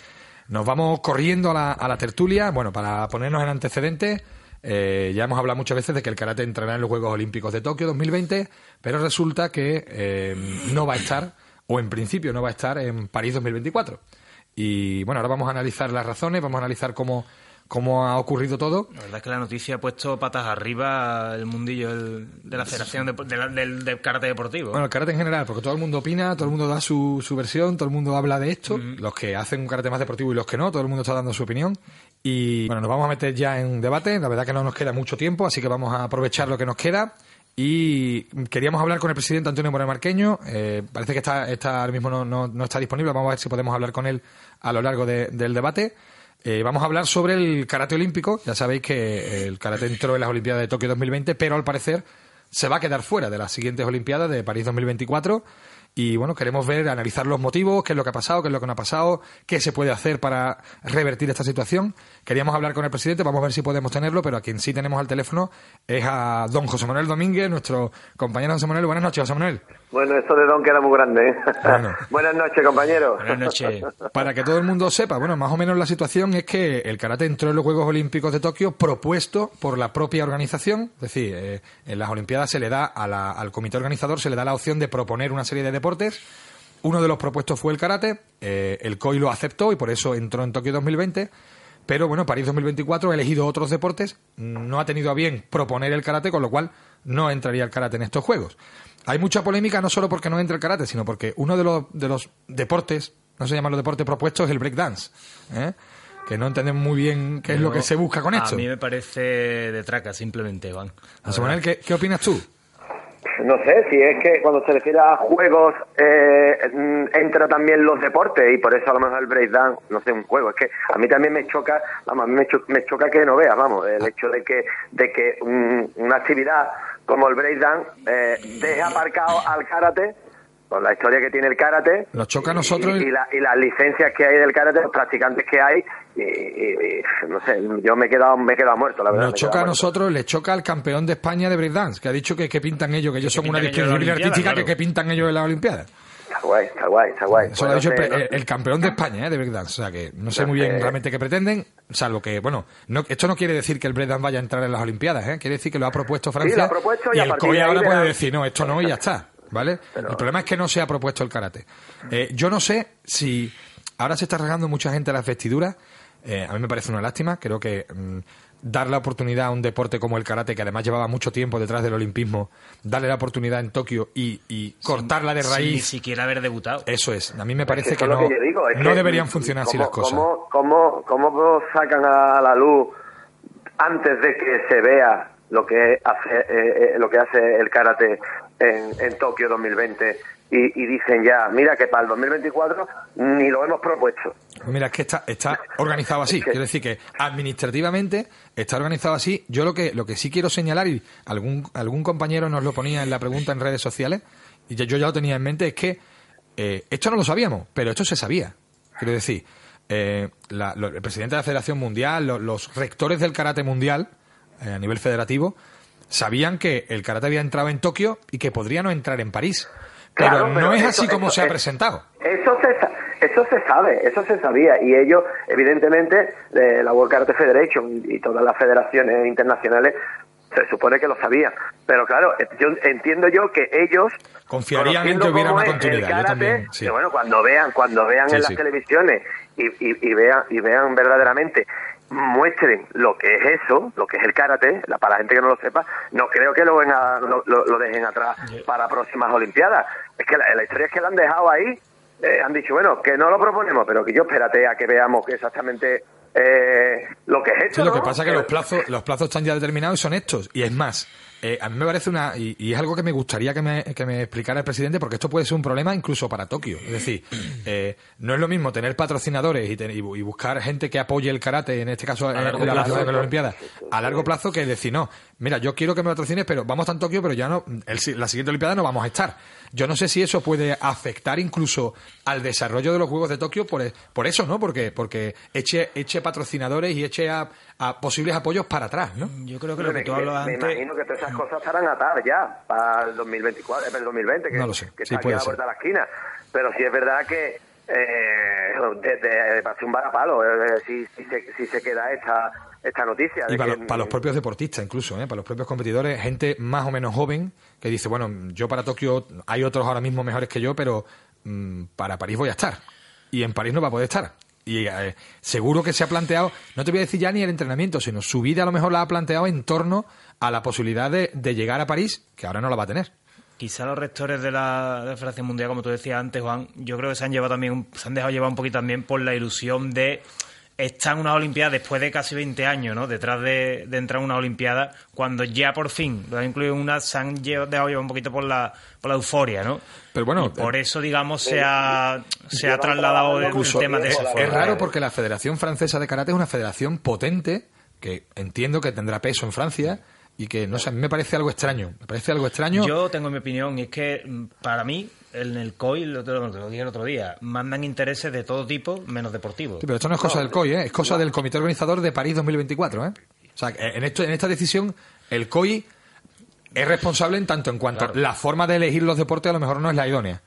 Nos vamos corriendo a la, a la tertulia. Bueno, para ponernos en antecedentes, eh, ya hemos hablado muchas veces de que el karate entrará en los Juegos Olímpicos de Tokio 2020, pero resulta que eh, no va a estar, o en principio no va a estar en París 2024. Y bueno, ahora vamos a analizar las razones, vamos a analizar cómo, cómo ha ocurrido todo. La verdad es que la noticia ha puesto patas arriba el mundillo de la Federación de- de la- del, del Karate Deportivo. Bueno, el karate en general, porque todo el mundo opina, todo el mundo da su, su versión, todo el mundo habla de esto, los que hacen un karate más deportivo y los que no, todo el mundo está dando su opinión. Y bueno, nos vamos a meter ya en debate, la verdad que no nos queda mucho tiempo, así que vamos a aprovechar lo que nos queda. Y queríamos hablar con el presidente Antonio Moreno Marqueño, eh, parece que está, está ahora mismo no, no- no está disponible, vamos a ver si podemos hablar con él a lo largo de- del debate. Eh, vamos a hablar sobre el karate olímpico. Ya sabéis que el karate entró en las Olimpiadas de Tokio 2020, pero al parecer se va a quedar fuera de las siguientes Olimpiadas de París 2024. Y bueno, queremos ver, analizar los motivos, qué es lo que ha pasado, qué es lo que no ha pasado, qué se puede hacer para revertir esta situación. Queríamos hablar con el presidente, vamos a ver si podemos tenerlo, pero a quien sí tenemos al teléfono es a don José Manuel Domínguez, nuestro compañero José Manuel. Buenas noches, José Manuel. Bueno, eso de Don queda muy grande. ¿eh? Bueno. Buenas noches, compañeros. Buenas noches. Para que todo el mundo sepa, bueno, más o menos la situación es que el karate entró en los Juegos Olímpicos de Tokio propuesto por la propia organización, es decir, eh, en las Olimpiadas se le da a la- al comité organizador se le da la opción de proponer una serie de deportes. Uno de los propuestos fue el karate, eh, el COI lo aceptó y por eso entró en Tokio 2020. Pero bueno, París 2024 ha elegido otros deportes, no ha tenido a bien proponer el karate, con lo cual no entraría el karate en estos juegos. Hay mucha polémica no solo porque no entra el karate, sino porque uno de los, de los deportes, no se llaman los deportes propuestos, es el breakdance. ¿eh? Que no entendemos muy bien qué es lo que se busca con esto. A mí me parece de traca, simplemente, Iván. José Manuel, ¿qué, qué opinas tú? No sé, si es que cuando se refiere a juegos eh, mm, entra también los deportes y por eso a lo mejor el breakdance no sé, un juego. Es que a mí también me choca, vamos, a mí me, me choca que no veas, vamos, el hecho de que de que mm, una actividad como el breakdance eh, deje aparcado al karate con la historia que tiene el karate. Nos choca a nosotros Y, y la- y las licencias que hay del karate, los practicantes que hay, y, y- y, no sé, yo me he quedado, me he quedado muerto, la verdad. Nos choca a muerto. nosotros, le choca al campeón de España de breakdance, que ha dicho que, que pintan ellos, que ellos son una disciplina artística claro. que, que pintan ellos en las Olimpiadas. Está guay, está guay, está guay. Eso lo ha dicho el, no sé, pe- no- el campeón de España ¿eh? de breakdance. O sea que no sé No muy bien sé. realmente qué pretenden, salvo que, bueno, no, esto no quiere decir que el breakdance vaya a entrar en las Olimpiadas, ¿eh? quiere decir que lo ha propuesto Francia. lo ha propuesto y a el COI ahora puede decir, no, esto no y ya está. ¿Vale? el problema es que no se ha propuesto el karate. Eh, yo no sé si ahora se está rasgando mucha gente las vestiduras. eh, a mí me parece una lástima. Creo que mm, dar la oportunidad a un deporte como el karate, que además llevaba mucho tiempo detrás del olimpismo, darle la oportunidad en Tokio y, y cortarla de Sin raíz. ni siquiera haber debutado. Eso es. A mí me parece que no, que digo, no que, deberían funcionar así ¿cómo- las cosas. ¿cómo, cómo, cómo sacan a la luz antes de que se vea lo que hace, eh, eh, lo que hace el karate en, en Tokio 2020 y, y dicen ya, mira que para el 2024 ni lo hemos propuesto? Mira, es que está, está organizado así. Quiero decir que administrativamente está organizado así. Yo lo que, lo que sí quiero señalar, y algún, algún compañero nos lo ponía en la pregunta en redes sociales, y yo ya lo tenía en mente, es que eh, esto no lo sabíamos, pero esto se sabía. Quiero decir, eh, la- lo- el presidente de la Federación Mundial, lo- los rectores del karate mundial, eh, a nivel federativo, sabían que el karate había entrado en Tokio y que podría no entrar en París. Pero, Claro, no es eso- así como eso se ha es- presentado. Eso se, eso se sabe, eso se sabía. Y ellos, evidentemente, eh, la World Karate Federation y todas las federaciones internacionales, se supone que lo sabían. Pero claro, yo entiendo yo que ellos... Confiarían en que hubiera una continuidad, yo también, sí. que bueno, cuando vean, cuando vean Sí, en sí. las televisiones y, y, y vean, y vean verdaderamente muestren lo que es eso, lo que es el karate, la- para la gente que no lo sepa, no creo que lo, ven a- lo, dejen atrás para próximas Olimpiadas. Es que la, la historia es que lo han dejado ahí, eh, han dicho, bueno, que no lo proponemos, pero que yo espérate a que veamos que exactamente eh, lo que es esto. Sí, lo que pasa es que los plazos, los plazos están ya determinados y son estos. Y es más, eh, a mí me parece una. Y, y es algo que me gustaría que me, que me explicara el presidente, porque esto puede ser un problema incluso para Tokio. Es decir, eh, no es lo mismo tener patrocinadores y, ten- y bu- y buscar gente que apoye el karate, en este caso en, largo en la, plazo. en la Olimpiada, a largo plazo que decir, no, mira, yo quiero que me patrocines, pero vamos a en Tokio, pero ya no. el si- la siguiente Olimpiada no vamos a estar. Yo no sé si eso puede afectar incluso al desarrollo de los Juegos de Tokio por, por eso, ¿no? Porque, porque eche, eche patrocinadores y eche a, a posibles apoyos para atrás, ¿no? Yo creo que lo que tú me imagino que todas esas cosas estarán atadas ya para el 2024, eh, para el 2020, que, No lo sé, que sí está aquí puede a la ser. vuelta de la esquina. Pero sí es verdad que eh, de, ser un varapalo eh, si, si, se, si se queda esta, esta noticia. Y para, que- los, para los propios deportistas, incluso, ¿eh? para los propios competidores, gente más o menos joven que dice, bueno, yo para Tokio hay otros ahora mismo mejores que yo, pero mm, para París voy a estar. Y en París no va a poder estar. Y eh, seguro que se ha planteado, no te voy a decir ya ni el entrenamiento, sino su vida a lo mejor la ha planteado en torno a la posibilidad de, de llegar a París, que ahora no la va a tener. Quizá los rectores de la, de la Mundial, como tú decías antes, Juan, yo creo que se han llevado también, se han dejado llevar un poquito también por la ilusión de estar en una Olimpiada después de casi 20 años, ¿no? Detrás de, de entrar en una Olimpiada, cuando ya por fin lo han incluido en una, se han dejado llevar un poquito por la, por la euforia, ¿no? Pero bueno, Y por eso, digamos, se ha, se ha trasladado el tema de esa Es, forma. es raro porque la Federación Francesa de Karate es una federación potente, que entiendo que tendrá peso en Francia, y que, no sé, a mí me parece algo extraño. Me parece algo extraño. Yo tengo mi opinión, y es que mm, para mí, en el COI, lo, dije el otro día, mandan intereses de todo tipo, menos deportivos. Sí, pero esto no es cosa del COI, ¿eh? es cosa del Comité Organizador de París 2024. ¿eh? O sea, en, esto, en esta decisión, el COI es responsable en tanto en cuanto la forma de elegir los deportes a lo mejor no es la idónea.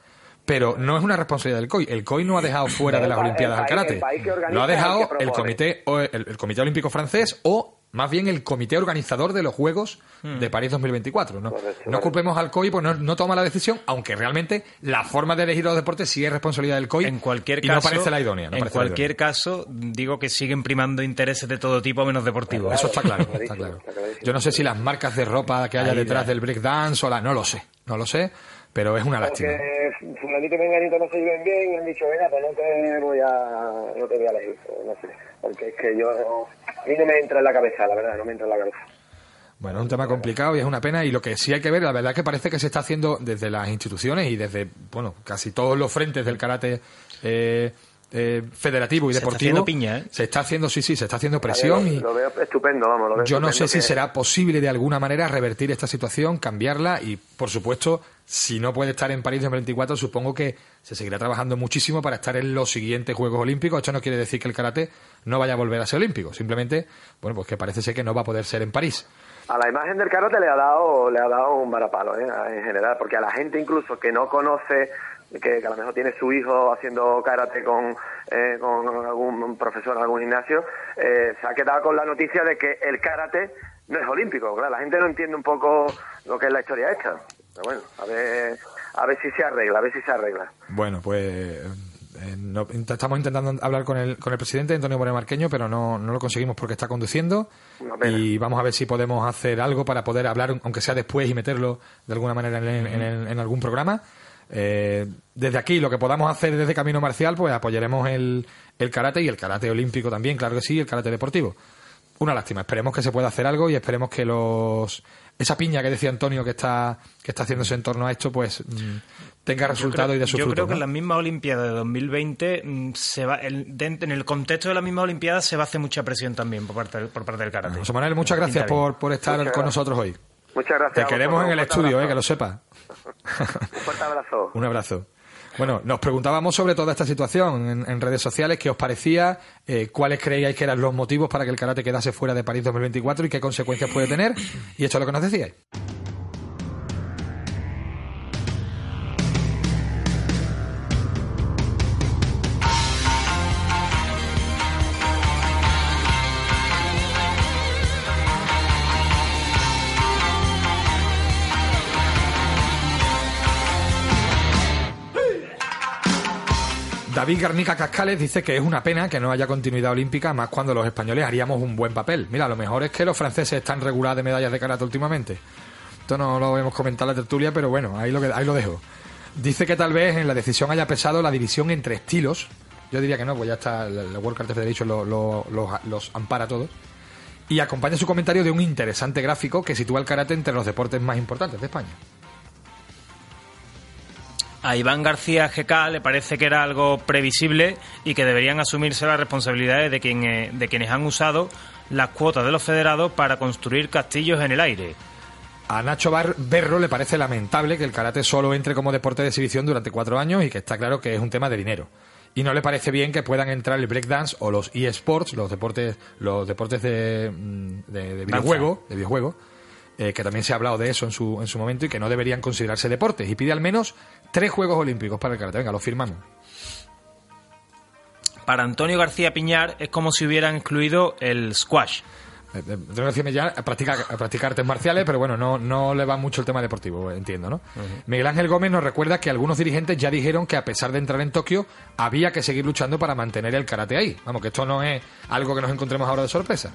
Pero no es una responsabilidad del COI. El COI no ha dejado fuera de las Olimpiadas el al país- karate. el país que organiza Lo ha el dejado que el comité, o el, el Comité Olímpico Francés o más bien el Comité Organizador de los Juegos Hmm. de París 2024. No, Correcto, no culpemos al COI, pues no, no toma la decisión, aunque realmente la forma de elegir los deportes sí es responsabilidad del COI En cualquier y caso, no parece la idónea. no en cualquier idónea. caso, digo que siguen primando intereses de todo tipo menos deportivos. Eso está claro, está claro. está. Yo no sé si las marcas de ropa que haya Ahí detrás del breakdance o la... No lo sé, no lo sé, pero es una lástima. Porque fulanito y menganito no se lleven bien y han dicho, venga, pues no te voy a, no te voy a elegir, no sé, porque es que yo, a mí no me entra en la cabeza, la verdad, no me entra en la cabeza. Bueno, es un tema complicado y es una pena y lo que sí hay que ver, la verdad es que parece que se está haciendo desde las instituciones y desde, bueno, casi todos los frentes del karate eh, eh, federativo y Se está deportivo haciendo piña, ¿eh? se está haciendo, sí, sí, se está haciendo presión y Lo veo estupendo, vamos. Lo veo yo no sé si será posible de alguna manera revertir esta situación, cambiarla y, por supuesto, si no puede estar en París 2024, supongo que se seguirá trabajando muchísimo para estar en los siguientes Juegos Olímpicos. Esto no quiere decir que el karate no vaya a volver a ser olímpico, simplemente, bueno, pues que parece ser que no va a poder ser en París. A la imagen del karate le ha dado, le ha dado un varapalo, ¿eh? en general, porque a la gente incluso que no conoce, que, que a lo mejor tiene su hijo haciendo karate con, eh, con algún profesor en algún gimnasio, eh, se ha quedado con la noticia de que el karate no es olímpico. Claro, la gente no entiende un poco lo que es la historia esta. Pero bueno, a ver, a ver si se arregla, a ver si se arregla. Bueno, pues eh, no- int- estamos intentando hablar con el, con el presidente Antonio Moreno Marqueño, pero no, no lo conseguimos porque está conduciendo. Y vamos a ver si podemos hacer algo para poder hablar, aunque sea después, y meterlo de alguna manera en, en- en- en algún programa. Eh, desde aquí, lo que podamos hacer desde Camino Marcial, pues apoyaremos el, el karate y el karate olímpico también, claro que sí, y el karate deportivo. Una lástima, esperemos que se pueda hacer algo y esperemos que los esa piña que decía Antonio que está que está haciéndose en torno a esto, pues mm, tenga resultado creo- y de su Yo fruto. creo que ¿no? en las mismas Olimpiadas de 2020 mm, se va, el- en el contexto de las mismas Olimpiadas se va a hacer mucha presión también por parte del, por parte del karate. José Manuel, muchas gracias por, por estar Muchas con gracias. nosotros hoy. Muchas gracias. Te queremos en el estudio, eh, que lo sepas. Un fuerte abrazo. Un abrazo. Bueno, nos preguntábamos sobre toda esta situación en, en redes sociales, qué os parecía, eh, cuáles creíais que eran los motivos para que el karate quedase fuera de París 2024 y qué consecuencias puede tener. Y esto es lo que nos decíais. David Garnica Cascales dice que es una pena que no haya continuidad olímpica, más cuando los españoles haríamos un buen papel. Mira, lo mejor es que los franceses están regulados de medallas de karate últimamente. Esto no lo hemos comentado en la tertulia, pero bueno, ahí lo, que- ahí lo dejo. Dice que tal vez en la decisión haya pesado la división entre estilos. Yo diría que no, pues ya está, el World Karate Federation lo- lo- los, los ampara todos. Y acompaña su comentario de un interesante gráfico que sitúa el karate entre los deportes más importantes de España. A Iván García GK le parece que era algo previsible y que deberían asumirse las responsabilidades de, quien, eh, de quienes han usado las cuotas de los federados para construir castillos en el aire. A Nacho Bar- Berro le parece lamentable que el karate solo entre como deporte de exhibición durante cuatro años y que está claro que es un tema de dinero. Y no le parece bien que puedan entrar el breakdance o los eSports, los deportes, los deportes de, mm, de, de videojuego, de videojuego eh, que también se ha hablado de eso en su, en su momento y que no deberían considerarse deportes. Y pide al menos tres Juegos Olímpicos para el karate. Venga, lo firmamos. Para Antonio García Piñar es como si hubieran excluido el squash. Eh, eh, Tengo que decirme ya a practicar, a practicar artes marciales, pero bueno, no, no le va mucho el tema deportivo, entiendo, ¿no? Miguel Ángel Gómez nos recuerda que algunos dirigentes ya dijeron que a pesar de entrar en Tokio, había que seguir luchando para mantener el karate ahí. Vamos, que esto no es algo que nos encontremos ahora de sorpresa.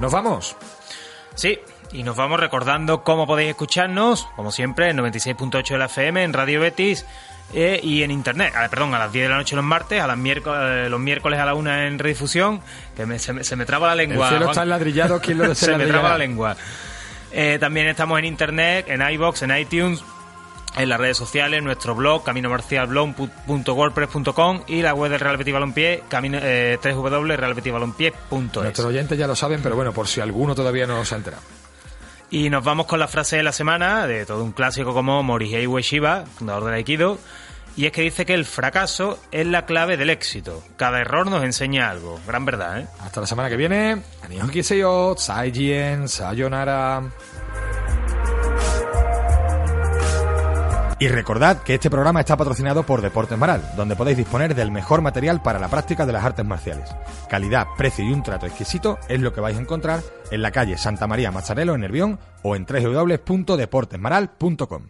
Nos vamos. Sí, y nos vamos recordando cómo podéis escucharnos, como siempre, en 96.8 de la FM, en Radio Betis eh, y en Internet. Ah, perdón, a las 10 de la noche los martes, a las miércoles, los miércoles a la 1 en redifusión, que me- se, me, se me traba la El lengua. cielo Juan. está enladrillado, ¿quién lo se me traba la lengua. Eh, también estamos en Internet, en iBox, en iTunes, en las redes sociales, nuestro blog, caminomarcialblog.wordpress.com y la web del Real Betis Balompié, camino, eh, www.realbetisbalompié.es. Nuestros oyentes ya lo saben, pero bueno, por si alguno todavía no se ha enterado. Y nos vamos con la frase de la semana de todo un clásico como Morihei Ueshiba, fundador del Aikido, y es que dice que el fracaso es la clave del éxito. Cada error nos enseña algo. Gran verdad, ¿eh? Hasta la semana que viene. Annyeong kiseyo, Saijien, Sayonara. Y recordad que este programa está patrocinado por Deportes Maral, donde podéis disponer del mejor material para la práctica de las artes marciales. Calidad, precio y un trato exquisito es lo que vais a encontrar en la calle Santa María Mazzarello en Nervión o en www.deportesmaral.com.